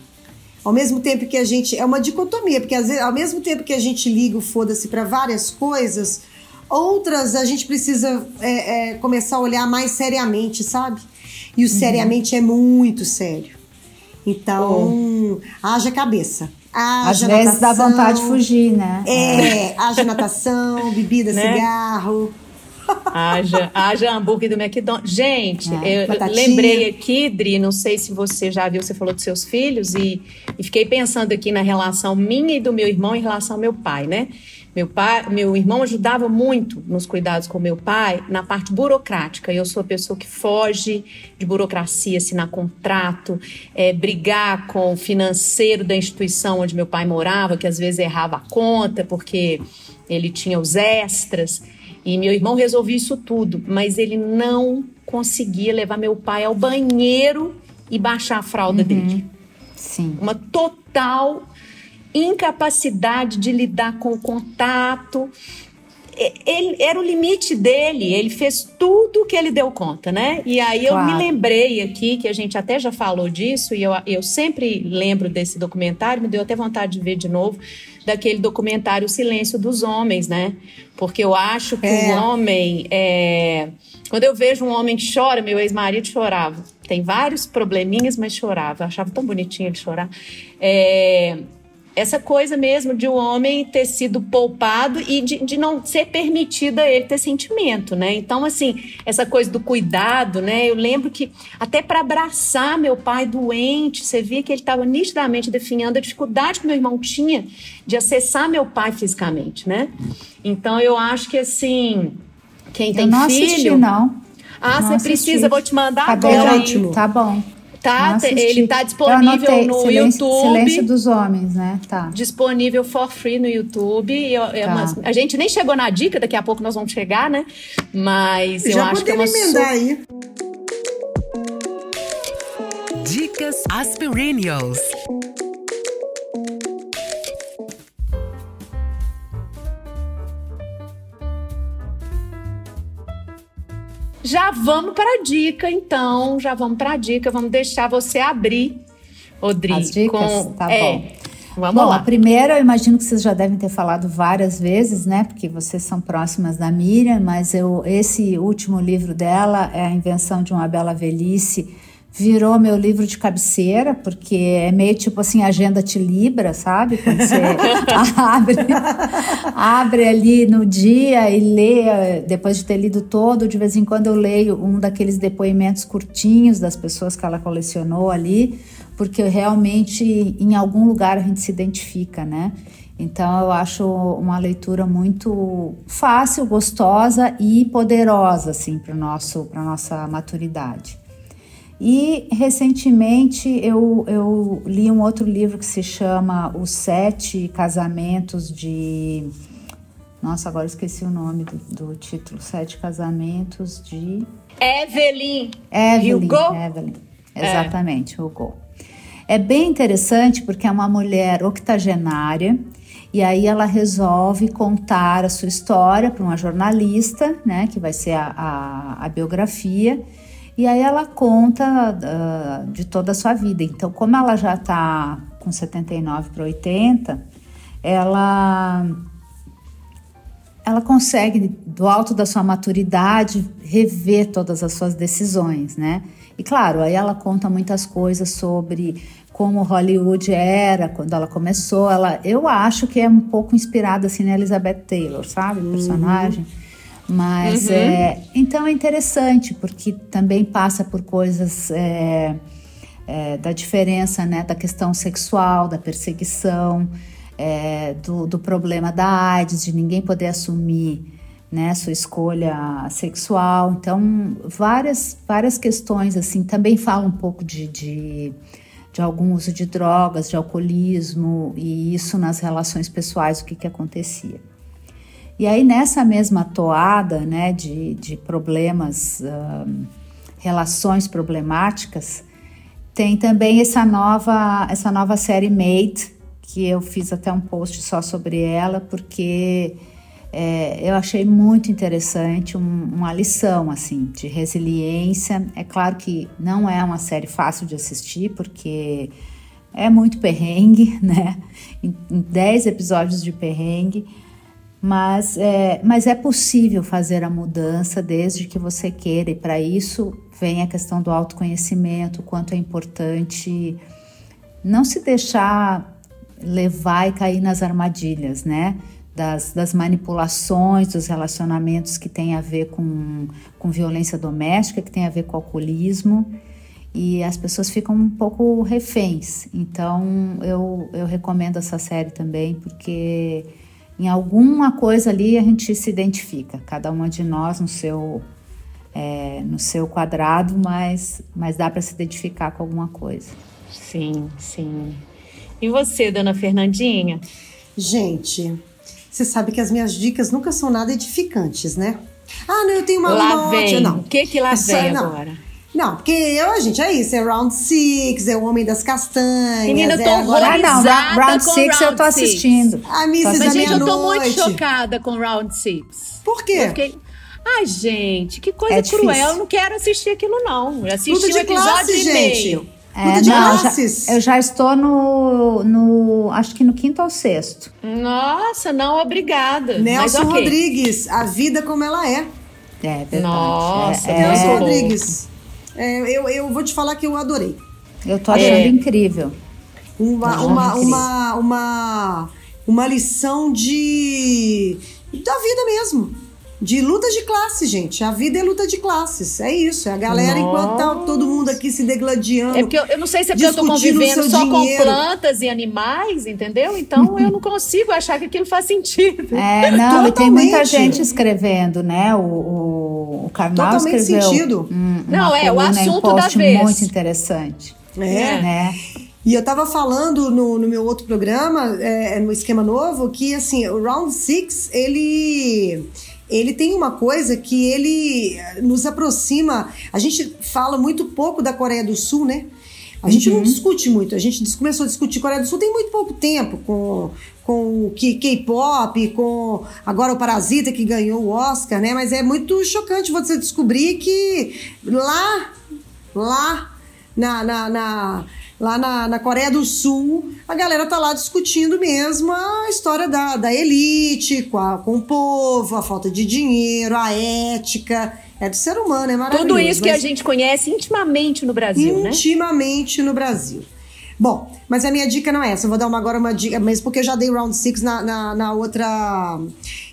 Ao mesmo tempo que a gente. É uma dicotomia, porque às vezes, ao mesmo tempo que a gente liga o foda-se para várias coisas, outras a gente precisa é, é, começar a olhar mais seriamente, sabe? E o uhum. seriamente é muito sério. Então, oh. haja cabeça. Haja Às vezes dá vontade de fugir, né? É, haja natação, bebida, né? cigarro. Haja, haja hambúrguer do McDonald's. Gente, é, eu lembrei aqui, Dri, não sei se você já viu, você falou dos seus filhos, e, e fiquei pensando aqui na relação minha e do meu irmão em relação ao meu pai, né? Meu pai, meu irmão ajudava muito nos cuidados com meu pai na parte burocrática. Eu sou a pessoa que foge de burocracia, assinar contrato, é, brigar com o financeiro da instituição onde meu pai morava, que às vezes errava a conta porque ele tinha os extras. E meu irmão resolveu isso tudo, mas ele não conseguia levar meu pai ao banheiro e baixar a fralda uhum. dele. Sim. Uma total incapacidade de lidar com o contato. Ele, era o limite dele, ele fez tudo que ele deu conta, né? E aí claro. eu me lembrei aqui, que a gente até já falou disso, e eu, eu sempre lembro desse documentário, me deu até vontade de ver de novo, daquele documentário Silêncio dos Homens, né? Porque eu acho que é. o homem. É... Quando eu vejo um homem que chora, meu ex-marido chorava. Tem vários probleminhas, mas chorava. Eu achava tão bonitinho ele chorar. É essa coisa mesmo de o um homem ter sido poupado e de, de não ser permitida ele ter sentimento, né? Então, assim, essa coisa do cuidado, né? Eu lembro que até para abraçar meu pai doente, você via que ele estava nitidamente definhando a dificuldade que meu irmão tinha de acessar meu pai fisicamente, né? Então, eu acho que, assim, quem tem eu não filho... Assisti, não. Ah, não você precisa, vou te mandar tá agora. Ótimo. Tá bom. Tá, ele tá disponível no silêncio, YouTube. Silêncio dos homens, né? Tá. Disponível for free no YouTube. Eu, é tá. uma, a gente nem chegou na dica, daqui a pouco nós vamos chegar, né? Mas eu Já acho que é uma emendar aí. Dicas Aspirinios. Já vamos para a dica, então. Já vamos para a dica. Vamos deixar você abrir, Odri. As dicas? Com... Tá é. bom. Vamos Bom, lá. a primeira eu imagino que vocês já devem ter falado várias vezes, né? Porque vocês são próximas da Miriam, mas eu, esse último livro dela é a invenção de uma bela velhice virou meu livro de cabeceira, porque é meio tipo assim, agenda te libra, sabe? Quando você abre, abre ali no dia e lê, depois de ter lido todo, de vez em quando eu leio um daqueles depoimentos curtinhos das pessoas que ela colecionou ali, porque realmente em algum lugar a gente se identifica, né? Então eu acho uma leitura muito fácil, gostosa e poderosa assim para nosso para nossa maturidade. E recentemente eu, eu li um outro livro que se chama Os Sete Casamentos de. Nossa, agora esqueci o nome do, do título. Sete Casamentos de. Evelyn. Evelyn. Hugo? Evelyn. É. Exatamente, é. Hugo. É bem interessante porque é uma mulher octogenária e aí ela resolve contar a sua história para uma jornalista, né, que vai ser a, a, a biografia E aí ela conta uh, de toda a sua vida. Então, como ela já está com 79 para 80, ela ela consegue, do alto da sua maturidade, rever todas as suas decisões, né? E claro, aí ela conta muitas coisas sobre como Hollywood era quando ela começou. Ela, eu acho que é um pouco inspirada assim na Elizabeth Taylor, sabe, o personagem. Uhum. Mas uhum. é, então é interessante porque também passa por coisas é, é, da diferença, né, da questão sexual, da perseguição é, do, do, problema da AIDS, de ninguém poder assumir né, sua escolha sexual. Então, várias, várias questões, assim, também fala um pouco de, de, de, algum uso de drogas, de alcoolismo, e isso nas relações pessoais, o que, que acontecia. E aí, nessa mesma toada né, de, de problemas, um, relações problemáticas, tem também essa nova, essa nova série Made, que eu fiz até um post só sobre ela, porque é, eu achei muito interessante, um, uma lição assim de resiliência. É claro que não é uma série fácil de assistir, porque é muito perrengue, né? Em 10 episódios de perrengue, mas é, mas é possível fazer a mudança desde que você queira, e para isso vem a questão do autoconhecimento, quanto é importante não se deixar levar e cair nas armadilhas, né? Das, das, manipulações, dos relacionamentos que tem a ver com, com violência doméstica, que tem a ver com alcoolismo, e as pessoas ficam um pouco reféns. Então eu, eu recomendo essa série também, porque em alguma coisa ali a gente se identifica, cada uma de nós no seu, é, no seu quadrado, mas, mas dá para se identificar com alguma coisa. Sim, sim. E você, dona Fernandinha? Gente, você sabe que as minhas dicas nunca são nada edificantes, né? Ah, não, eu tenho uma Lá uma vem. Não. O que que lá Essa, vem não. agora? Não, porque eu, a gente, é isso, é Round Six, é o Homem das Castanhas. Menina, eu tô é agora... Ah, não, Round Six eu tô assistindo. A Misses Mas, gente, eu tô muito chocada com Round Six. Por quê? Porque... Ai, gente, que coisa é cruel. Eu não quero assistir aquilo, não. Eu assisti Tudo um episódio classe, e gente. meio. É, não, já, eu já estou no, no. Acho que no quinto ou sexto. Nossa, não, obrigada. Nelson okay. Rodrigues, a vida como ela é. É verdade. Nossa, é, Nelson é, Rodrigues. É, eu, eu vou te falar que eu adorei. Eu tô achando é. incrível. Uma, uma, uma, uma, uma lição de. da vida mesmo de lutas de classe, gente. A vida é luta de classes. É isso. É a galera, Nossa. enquanto tá todo mundo aqui se degladiando. É porque eu, eu não sei se é porque eu tô convivendo só dinheiro. com plantas e animais, entendeu? Então eu não consigo achar que aquilo faz sentido. É, não, e tem muita gente escrevendo, né? O, o Karnal Totalmente escreveu. sentido. Um, não, é, o assunto um da vez. muito interessante. É. Né? E eu tava falando no, no meu outro programa, é, no Esquema Novo, que assim, o Round Six, ele ele tem uma coisa que ele eh, nos aproxima. A gente fala muito pouco da Coreia do Sul, né? A uhum. gente não uhum. discute muito. A gente começou a discutir Coreia do Sul tem muito pouco tempo com, com o K-pop, com agora o Parasita que ganhou o Oscar, né? Mas é muito chocante você descobrir que lá, lá na, na, na lá na, na Coreia do Sul, a galera tá lá discutindo mesmo a história da, da elite, com, a, com o povo, a falta de dinheiro, a ética. É do ser humano, é maravilhoso. Tudo isso que a gente conhece intimamente no Brasil, intimamente né? Intimamente no Brasil. Bom, mas a minha dica não é essa. Eu vou dar uma, agora uma dica, mesmo porque eu já dei round six na, na, na, outra.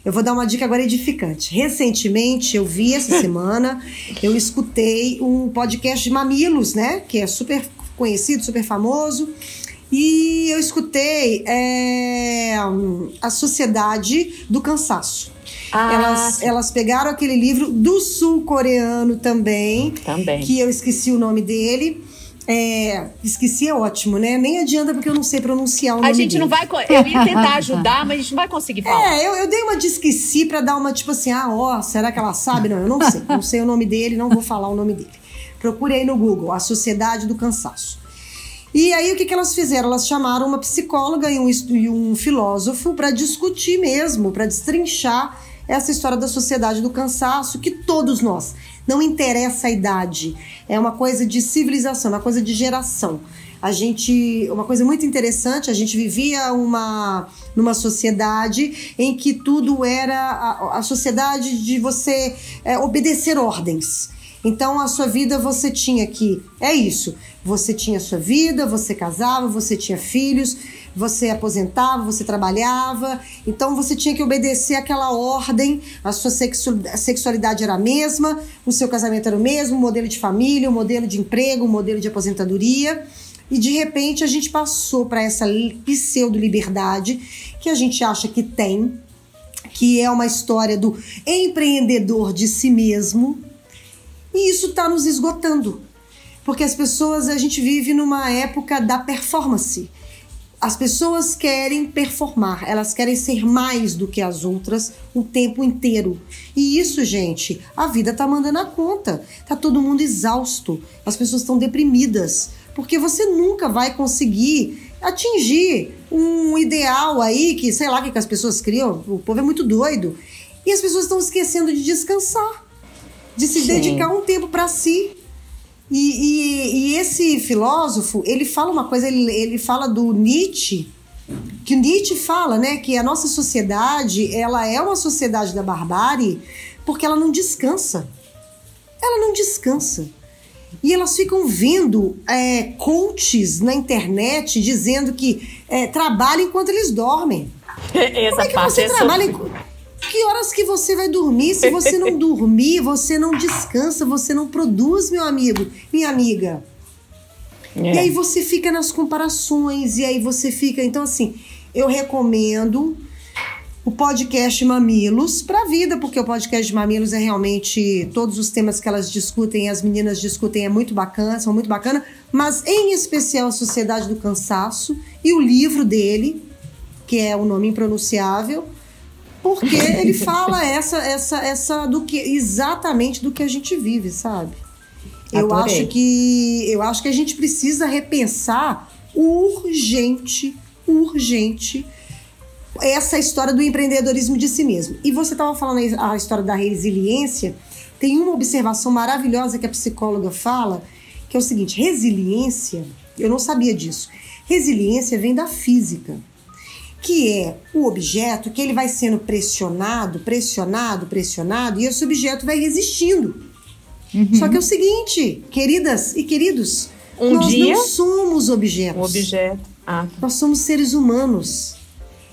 Eu vou dar uma dica agora edificante. Recentemente, eu vi essa semana, eu escutei um podcast de mamilos, né? Que é super conhecido, super famoso. E eu escutei é, A Sociedade do Cansaço. Ah, elas, elas pegaram aquele livro do sul-coreano também, também, que eu esqueci o nome dele. É, esqueci é ótimo, né? Nem adianta porque eu não sei pronunciar o nome A gente dele. não vai. Eu ia tentar ajudar, mas a gente não vai conseguir falar. É, eu, eu dei uma de esqueci pra dar uma tipo assim, ah, ó, será que ela sabe? Não, eu não sei. Não sei o nome dele, não vou falar o nome dele. Procure aí no Google, A Sociedade do Cansaço. E aí o que, que elas fizeram? Elas chamaram uma psicóloga e um, e um filósofo para discutir mesmo, para destrinchar essa história da sociedade do cansaço que todos nós Não interessa a idade. É uma coisa de civilização, uma coisa de geração. A gente, uma coisa muito interessante, a gente vivia uma numa sociedade em que tudo era a, a sociedade de você é, obedecer ordens. Então a sua vida você tinha que é isso. Você tinha sua vida, você casava, você tinha filhos, você aposentava, você trabalhava, então você tinha que obedecer aquela ordem, a sua sexualidade era a mesma, o seu casamento era o mesmo, o modelo de família, o modelo de emprego, o modelo de aposentadoria. E de repente a gente passou para essa pseudo-liberdade que a gente acha que tem, que é uma história do empreendedor de si mesmo. E isso está nos esgotando. Porque as pessoas, a gente vive numa época da performance. As pessoas querem performar, elas querem ser mais do que as outras o tempo inteiro. E isso, gente, a vida tá mandando a conta. Tá todo mundo exausto, as pessoas estão deprimidas, porque você nunca vai conseguir atingir um ideal aí que, sei lá, que as pessoas criam. O povo é muito doido. E as pessoas estão esquecendo de descansar, de se Sim. dedicar um tempo para si. E, e, e, esse filósofo, ele fala uma coisa, ele, ele fala do Nietzsche, que o Nietzsche fala, né, que a nossa sociedade, ela é uma sociedade da barbárie porque ela não descansa. Ela não descansa. E elas ficam vendo é, coaches na internet dizendo que é, trabalham enquanto eles dormem. Essa Como é que parte você é trabalha enquanto... Que horas que você vai dormir? Se você não dormir, você não descansa, você não produz, meu amigo, minha amiga. É. E aí você fica nas comparações, e aí você fica. Então, assim, eu recomendo o podcast Mamilos para a vida, porque o podcast Mamilos é realmente todos os temas que elas discutem, as meninas discutem, é muito bacana, são muito bacana, mas em especial a Sociedade do Cansaço e o livro dele, que é o nome impronunciável porque ele fala essa, essa, essa do que exatamente do que a gente vive, sabe? Eu acho que eu acho que a gente precisa repensar urgente, urgente essa história do empreendedorismo de si mesmo. E você estava falando a história da resiliência. Tem uma observação maravilhosa que a psicóloga fala, que é o seguinte: resiliência, eu não sabia disso. Resiliência vem da física que é o objeto que ele vai sendo pressionado, pressionado, pressionado, e esse objeto vai resistindo. Uhum. Só que é o seguinte, queridas e queridos, um nós dia, não somos objetos. Um objeto. Ah. Nós somos seres humanos.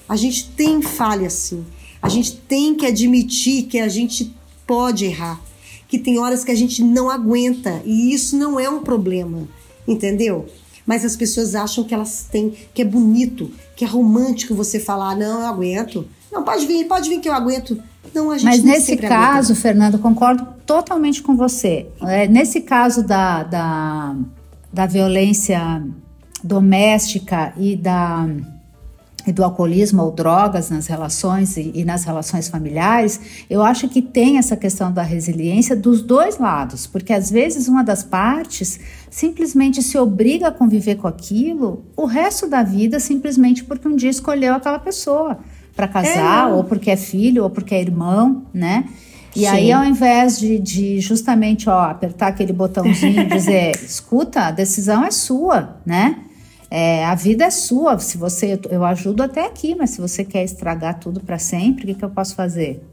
A gente tem falha sim. A gente tem que admitir que a gente pode errar. Que tem horas que a gente não aguenta. E isso não é um problema. Entendeu? Mas as pessoas acham que elas têm, que é bonito, que é romântico você falar, não, eu aguento. Não, pode vir, pode vir que eu aguento. Não, a gente Mas nesse caso, aguenta. Fernando, concordo totalmente com você. É, nesse caso da, da, da violência doméstica e da e do alcoolismo ou drogas nas relações e, e, nas relações familiares, eu acho que tem essa questão da resiliência dos dois lados, porque às vezes uma das partes simplesmente se obriga a conviver com aquilo o resto da vida, simplesmente porque um dia escolheu aquela pessoa para casar, é, ou porque é filho, ou porque é irmão, né? E Sim. aí, ao invés de, de justamente ó, apertar aquele botãozinho e dizer, escuta, a decisão é sua, né? É, a vida é sua. Se você, eu ajudo até aqui, mas se você quer estragar tudo para sempre, o que, que eu posso fazer?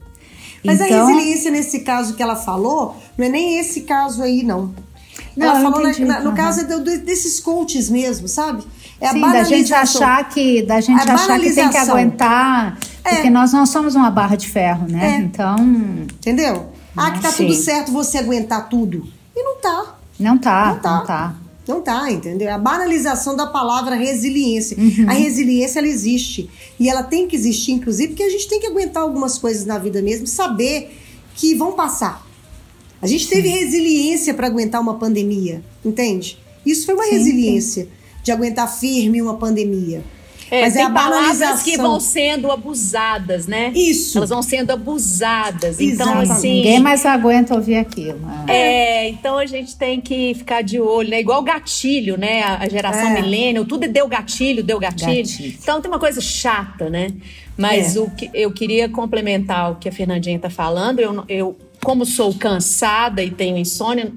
Mas então, a resiliência nesse caso que ela falou, não é nem esse caso aí, não. Não, ela falou na, na, no caso é desses coaches mesmo, sabe? É Sim, da gente achar que da gente achar que tem que aguentar, é. porque nós não somos uma barra de ferro, né? É. Então, entendeu? Ah, que tá tudo certo você aguentar tudo. E não tá. Não tá, não tá. Não tá. Não tá, entendeu? A banalização da palavra resiliência. Uhum. A resiliência, ela existe. E ela tem que existir, inclusive, porque a gente tem que aguentar algumas coisas na vida mesmo, saber que vão passar. A gente teve sim. resiliência para aguentar uma pandemia, entende? Isso foi uma sim, resiliência de aguentar firme uma pandemia. É, Mas é a palavras que vão sendo abusadas, né? Isso. Elas vão sendo abusadas. Então, assim. Ninguém mais aguenta ouvir aquilo. Né? É, então a gente tem que ficar de olho, né? Igual gatilho, né? A geração é. milênio, tudo deu gatilho, deu gatilho. gatilho. Então tem uma coisa chata, né? Mas é. o que eu queria complementar o que a Fernandinha tá falando, eu, eu como sou cansada e tenho insônia,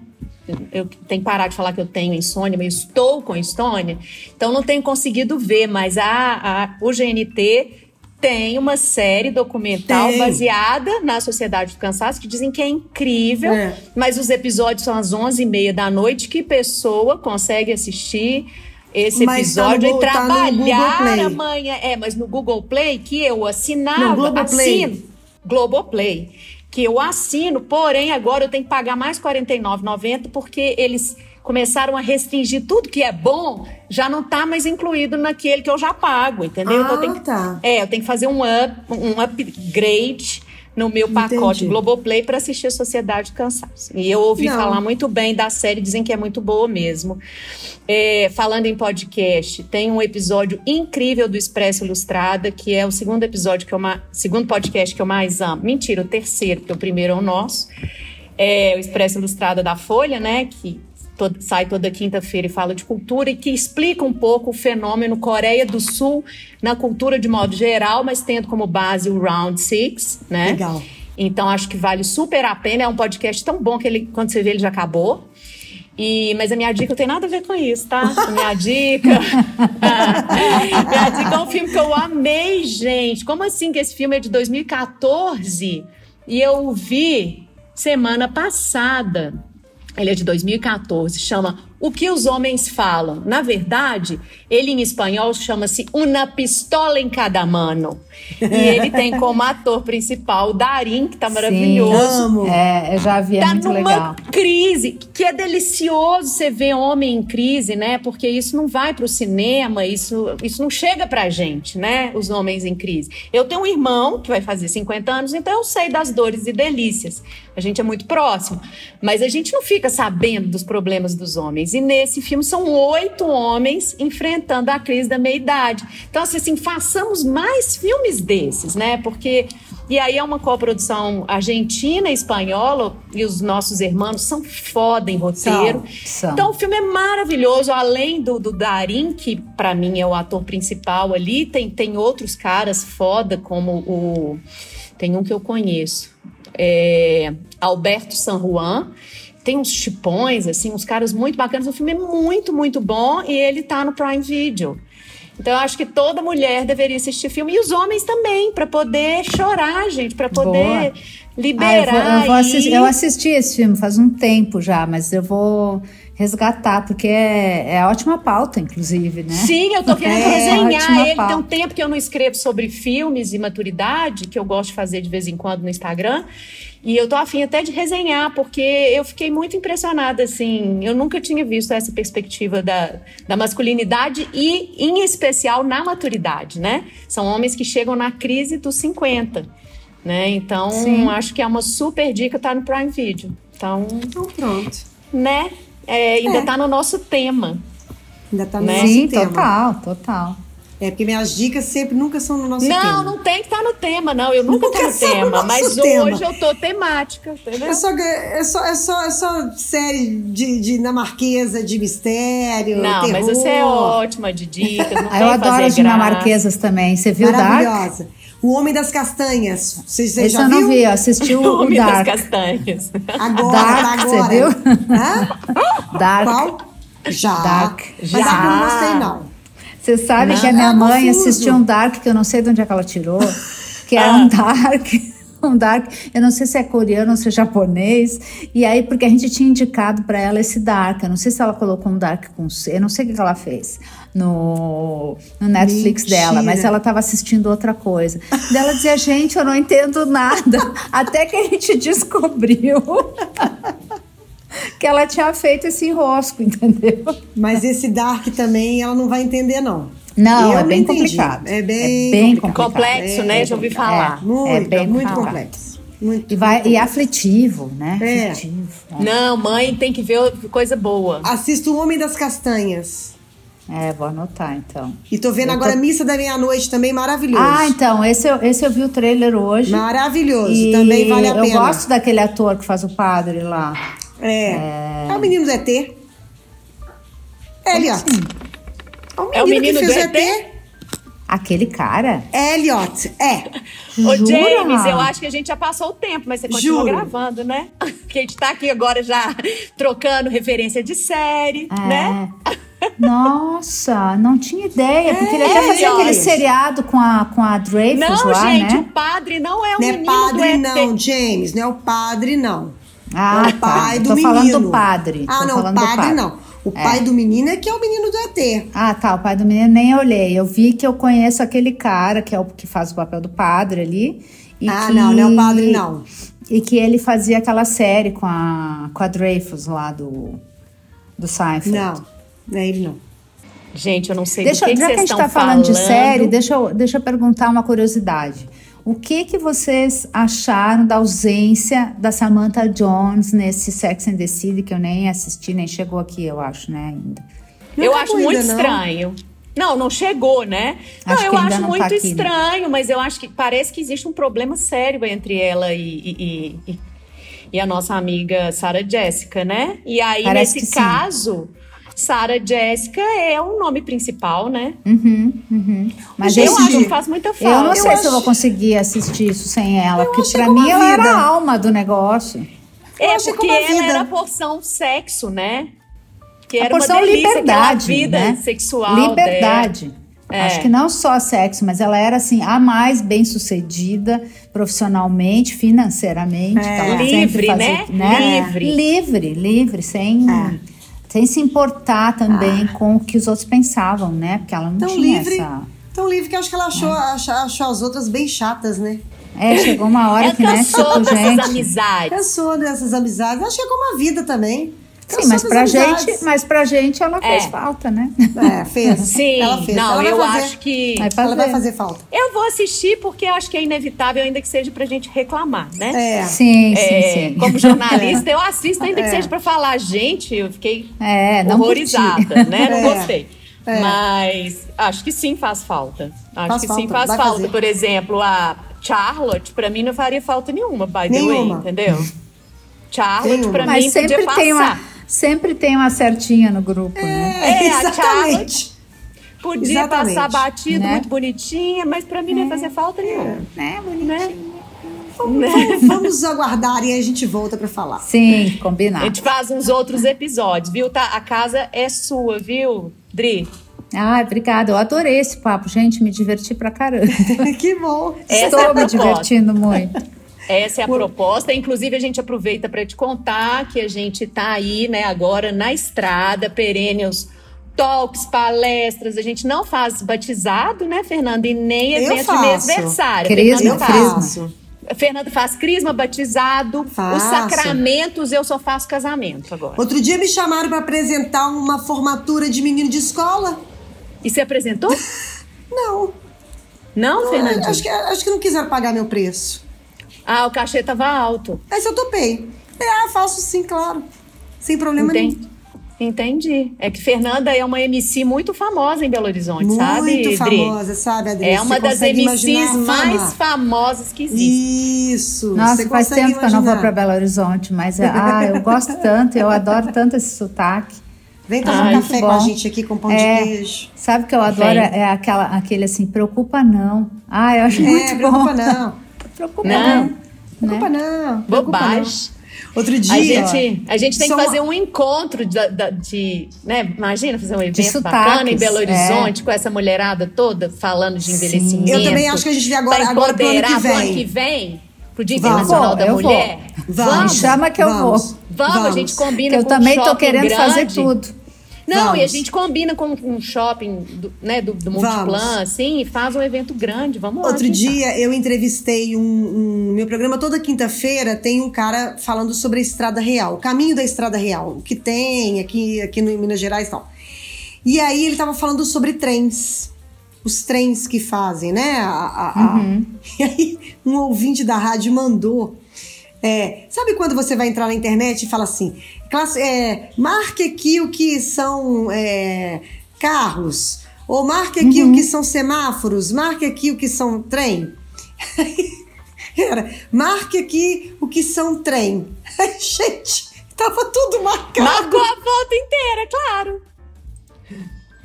eu tenho que parar de falar que eu tenho insônia, mas estou com insônia, então não tenho conseguido ver, mas a, a, o GNT tem uma série documental Tem. baseada na Sociedade do Cansaço que dizem que é incrível, É. mas os episódios são às 11h30 da noite. Que pessoa consegue assistir esse Mas tá no episódio e tá trabalhar Play. amanhã? É, mas no Google Play, que eu assinava, No Globoplay. assino, Globoplay, que eu assino, porém agora eu tenho que pagar mais R$ 49,90 porque eles começaram a restringir tudo que é bom, já não está mais incluído naquele que eu já pago, entendeu? então eu tenho Ah, que tá. é, eu tenho que fazer um, up, um upgrade no meu pacote Entendi. Globoplay para assistir Sociedade do Cansaço. E eu ouvi Não. falar muito bem da série, dizem que é muito boa mesmo. É, falando em podcast, tem um episódio incrível do Expresso Ilustrada, que é o segundo episódio que eu ma- segundo podcast que eu mais amo. Mentira, o terceiro, porque o primeiro é o nosso. É o Expresso Ilustrada da Folha, né? Que sai toda quinta-feira e fala de cultura e que explica um pouco o fenômeno Coreia do Sul na cultura de modo geral, mas tendo como base o Round Six, né? Legal. Então acho que vale super a pena. É um podcast tão bom que ele, quando você vê, ele já acabou. E, mas a minha dica não tem nada a ver com isso, tá? A minha dica. minha dica é um filme que eu amei, gente. Como assim que esse filme é de 2014? E eu vi semana passada. Ele é de 2014, chama O que os homens falam. Na verdade, ele em espanhol chama-se Una pistola em cada mano. E ele tem como ator principal o Darim, que tá maravilhoso. Amo. É, eu já vi, é Tá muito numa legal. crise, que é delicioso você ver homem em crise, né? Porque isso não vai pro cinema, isso, isso não chega pra gente, né? Os homens em crise. Eu tenho um irmão que vai fazer 50 anos, então eu sei das dores e delícias. A gente é muito próximo. Mas a gente não fica sabendo dos problemas dos homens. E nesse filme são oito homens enfrentando a crise da meia-idade. Então, assim, assim, façamos mais filmes desses, né? Porque. E aí é uma coprodução argentina e espanhola, e os nossos irmãos são foda em roteiro. São. Então o filme é maravilhoso, além do, do Darim, que pra mim é o ator principal ali, tem, tem outros caras foda, como o. Tem um que eu conheço. É, Alberto San Juan. Tem uns chipões, assim, uns caras muito bacanas. O filme é muito, muito bom e ele tá no Prime Video. Então eu acho que toda mulher deveria assistir filme e os homens também, pra poder chorar, gente, pra poder Boa. Ah, eu, liberar. vou, eu, vou assistir, eu assisti esse filme faz um tempo já, mas eu vou resgatar, porque é, é ótima pauta, inclusive, né? Sim, eu tô querendo É, resenhar ele. pauta. Tem um tempo que eu não escrevo sobre filmes e maturidade, que eu gosto de fazer de vez em quando no Instagram. E eu tô afim até de resenhar, porque eu fiquei muito impressionada, assim. Eu nunca tinha visto essa perspectiva da, da masculinidade e, em especial, na maturidade, né? São homens que chegam na crise dos 50, né? Então, Sim. acho que é uma super dica, tá no Prime Video. Então, Então pronto. né? É, ainda É. tá no nosso tema. Ainda tá no Né? nosso Sim, tema. total, total. É porque minhas dicas sempre nunca são no nosso não, tema. não tem que estar no tema, não. Eu nunca, Nunca tô no sou no tema, nosso mas tema. hoje eu tô temática, entendeu? É só, é, só, é, só, é só série de, de dinamarquesa, de mistério, Não, terror. mas você é ótima de dicas. Não Ah, eu adoro fazer as dinamarquesas também. Você viu Dark? Maravilhosa. O Homem das Castanhas. Você, você Esse já eu viu? não vi, eu assisti o, Homem das Dark. castanhas. Agora, Dark, tá você agora. viu? Hã? Dark. Qual? Já. Dark. Mas Já. Dark eu não gostei, não. Você sabe Não. que a minha É mãe assistiu um Dark que eu não sei de onde é que ela tirou, que era Ah. um Dark, um Dark, eu não sei se é coreano ou se é japonês, e aí porque a gente tinha indicado pra ela esse Dark, eu não sei se ela colocou um Dark com C, eu não sei o que ela fez no, no Netflix Mentira. dela, mas ela tava assistindo outra coisa. Daí ela dizia, gente, eu não entendo nada, até que a gente descobriu que ela tinha feito esse enrosco, entendeu? Mas esse Dark também ela não vai entender, não. Não, Eu é não bem entendi. complicado. É bem, É bem complicado. Complexo, É, né? Já ouvi falar. Muito, É bem muito complicado. complexo. Muito, E, vai, muito e aflitivo, né? É. Aflitivo. é. Não, mãe tem que ver coisa boa. Assisto O Homem das Castanhas. É, vou anotar então. E tô vendo Eu agora tô- Missa da Meia-Noite também, maravilhoso. Ah, então, esse eu, esse eu vi o trailer hoje. Maravilhoso, E também vale a eu pena. gosto daquele ator que faz o padre lá. É. É, o menino do ET. É ó. assim? É o menino, É o menino que do fez ET? ET. Aquele cara? Elliot, é. Ô, Jura? James, eu acho que a gente já passou o tempo, mas você continua Juro. gravando, né? Porque a gente tá aqui agora já trocando referência de série, É. né? Nossa, não tinha ideia. Porque ele É, até fazia aquele Elliot. seriado com a, com a Dreyfus Não, lá, gente, né? o padre não é o Não é menino padre, do ET. não, James. Não é o padre, não. Ah, é o pai tá. do Tô menino. falando do padre. Ah, Tô não, falando do padre, padre. não. O pai do menino é que é o menino do ET. Ah, tá. O pai do menino nem olhei. Eu vi que eu conheço aquele cara que é o que faz o papel do padre ali. e ah, que- não, não é o padre, não. E que ele fazia aquela série com a, com a Dreyfus lá do, do Seinfeld. Não, não é ele, não. Gente, eu não sei Deixa, do que, que já que a gente estão está falando de falando. série, deixa eu, deixa eu perguntar uma curiosidade. O que que vocês acharam da ausência da Samantha Jones nesse Sex and the City, que eu nem assisti, nem chegou aqui, eu acho, né, ainda. Não eu tá acho muito não. estranho. Não, não chegou, né? Não, Acho eu que ainda acho não muito tá aqui, né? estranho, mas eu acho que parece que existe um problema sério entre ela e, e, e- e a nossa amiga Sarah Jessica, né? E aí, Parece nesse que sim. Caso, Sarah Jessica é o nome principal, né? Uhum, uhum. Mas eu acho que faz muita Eu falta. não sei Eu se eu vou acho- conseguir assistir isso sem ela, Eu porque como mim a ela era a alma do negócio. É, Eu achei porque a ela vida. era a porção sexo, né? Que A era uma porção delícia, aquela liberdade, vida né? sexual Liberdade. É. Acho que não só sexo, mas ela era assim a mais bem sucedida profissionalmente, financeiramente. que ela sempre Livre, fazia, né? Livre. livre, livre, sem É. sem se importar também com o que os outros pensavam, né? Porque ela não Tão tinha livre, essa. tão livre que eu acho que ela achou, achou, achou as outras bem chatas, né? É, chegou uma hora Ela que né, cansou tipo, dessas gente. amizades. Cansou dessas amizades. Acho que é como a vida também. Sim, mas pra amizades. gente, mas pra gente ela fez É. falta, né? É, fez. Sim, ela fez. não, ela eu fazer, acho que. Vai Ela vai fazer. falta. Eu vou assistir porque eu acho que é inevitável, ainda que seja pra gente reclamar, né? É. Sim, sim, É, sim. Como jornalista, eu assisto, ainda que É. seja pra falar, gente, eu fiquei É, não horrorizada, curti. né? Não É. gostei. É. Mas acho que sim faz falta. Acho Faz que falta, sim faz vai falta. fazer. Por exemplo, a Charlotte, pra mim, não faria falta nenhuma, by the way, Nenhuma. entendeu? Charlotte, Nenhuma. pra Mas mim, sempre podia passar. tem uma sempre tem uma certinha no grupo, né? É, a exatamente. Podia Exatamente. passar batido, Né? muito bonitinha, mas pra mim não ia fazer falta nenhuma. Né, Né? Vamos, vamos- vamos aguardar e aí a gente volta pra falar. Sim, A combinado. gente faz uns outros episódios, viu? Tá, a casa é sua, viu, Dri? Ai, obrigada. Eu adorei esse papo, gente. Me diverti pra caramba. que bom. Essa é a Estou me divertindo muito. Essa é a proposta. Inclusive, a gente aproveita para te contar que a gente tá aí, né, agora na estrada, perennials talks, palestras. A gente não faz batizado, né, Fernanda? E nem Eu evento de faço. mêsversário. Crisma, Eu faz. faço. Fernanda faz crisma, batizado, os Faço. sacramentos, eu só faço casamento agora. Outro dia me chamaram pra apresentar uma formatura de menino de escola. E você apresentou? Não. Não, Fernanda? Acho que, acho que não quiseram pagar meu preço. Ah, o cachê tava alto. Mas eu topei. Ah, faço sim, claro. Sem problema Entendi. nenhum. Entendi. É que Fernanda é uma MC muito famosa em Belo Horizonte, Muito sabe, Dri? famosa, sabe, Adri? É uma das MCs imaginar mais fama? famosas que existem. Isso. Nossa, você faz tempo que eu não vou imaginar. pra Belo Horizonte, mas ah, eu gosto tanto, eu adoro tanto esse sotaque. Vem tomar Ai, um café com a gente aqui com pão É. de queijo. Sabe o que eu adoro? Vem. É aquela, aquele assim, preocupa não. Ah, eu acho É, muito preocupa bom. não. Preocupa Não. não. Preocupa não. preocupa Bobagem. não. Outro dia. A gente, a gente tem que uma- fazer um encontro de, da- de, né? Imagina fazer um evento sotaques, bacana em Belo é. Horizonte com essa mulherada toda falando de envelhecimento. Eu também acho que a gente vê agora- agora pro ano que vem. ano que vem, pro Dia Vamos. Internacional da Eu vou. Mulher. Vamos. Me chama que eu Vamos. vou. Vamos, a gente combina Que eu com um também tô querendo fazer grande. tudo. Não, Vamos. e a gente combina com um shopping do, né, do, do Multiplan, Vamos. assim, e faz um evento grande. Vamos lá. Outro quem dia eu entrevistei um, um- Meu programa toda quinta-feira tem um cara falando sobre a Estrada Real, o caminho da Estrada Real, o que tem aqui, aqui no em Minas Gerais e tal. E aí ele tava falando sobre trens. Os trens que fazem, né? a- a- a- E aí um ouvinte da rádio mandou. É, sabe quando você vai entrar na internet e fala assim: classe- é, marque aqui o que são é, carros, ou marque aqui o que são semáforos, marque aqui o que são trem. Era, marque aqui o que são trem. Gente, tava tudo marcado. Marcou a volta inteira, claro.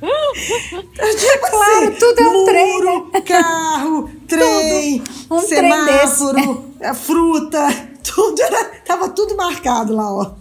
Tipo Claro, assim, tudo é um muro, trem, né? carro, trem, Um trem semáforo, a fruta, tudo era, tava tudo marcado lá, ó.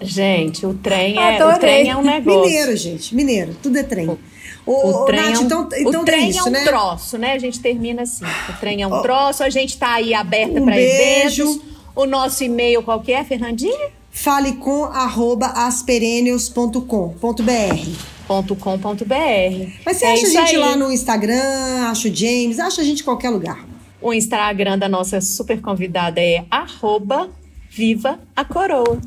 Gente, o trem é, o trem é um negócio. Mineiro, gente, mineiro, tudo é trem. Ô, O ô, trem, Nath, é um, então, então o trem tem isso, é um né? troço, né? A gente termina assim. O trem é um troço, a gente tá aí aberta um para beijo. eventos. O nosso e-mail qual que é, Fernandinha? Fale com arroba asperenius.com.br. .com.br. Mas você É acha a gente aí. lá no Instagram, acha o James, acha a gente em qualquer lugar. O Instagram da nossa super convidada é arroba Viva a Coroa.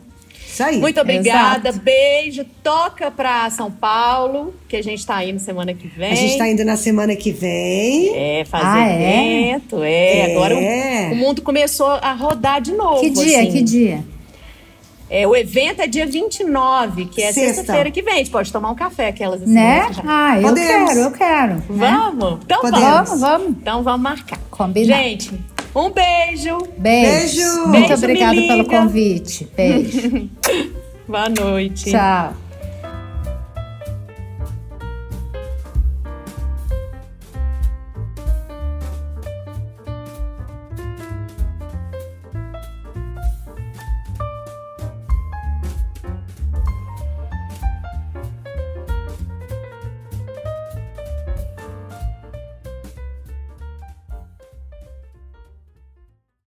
Isso aí. Muito obrigada, Exato. beijo. Toca pra São Paulo, que a gente tá indo semana que vem. A gente tá indo na semana que vem. É, fazer Ah, é? evento, é. É. Agora o, o mundo começou a rodar de novo. Que dia, assim. que dia? É, o evento é dia 29, que é Sexta. sexta-feira que vem. A gente pode tomar um café, aquelas assim. Né? já. Ah, eu Podemos. quero, eu quero. né? Vamos? Então Podemos. vamos. Vamos, vamos. Então vamos marcar. Combinar. Gente, um beijo. Beijo. Beijo. Muito obrigada pelo convite. Beijo. Boa noite. Tchau.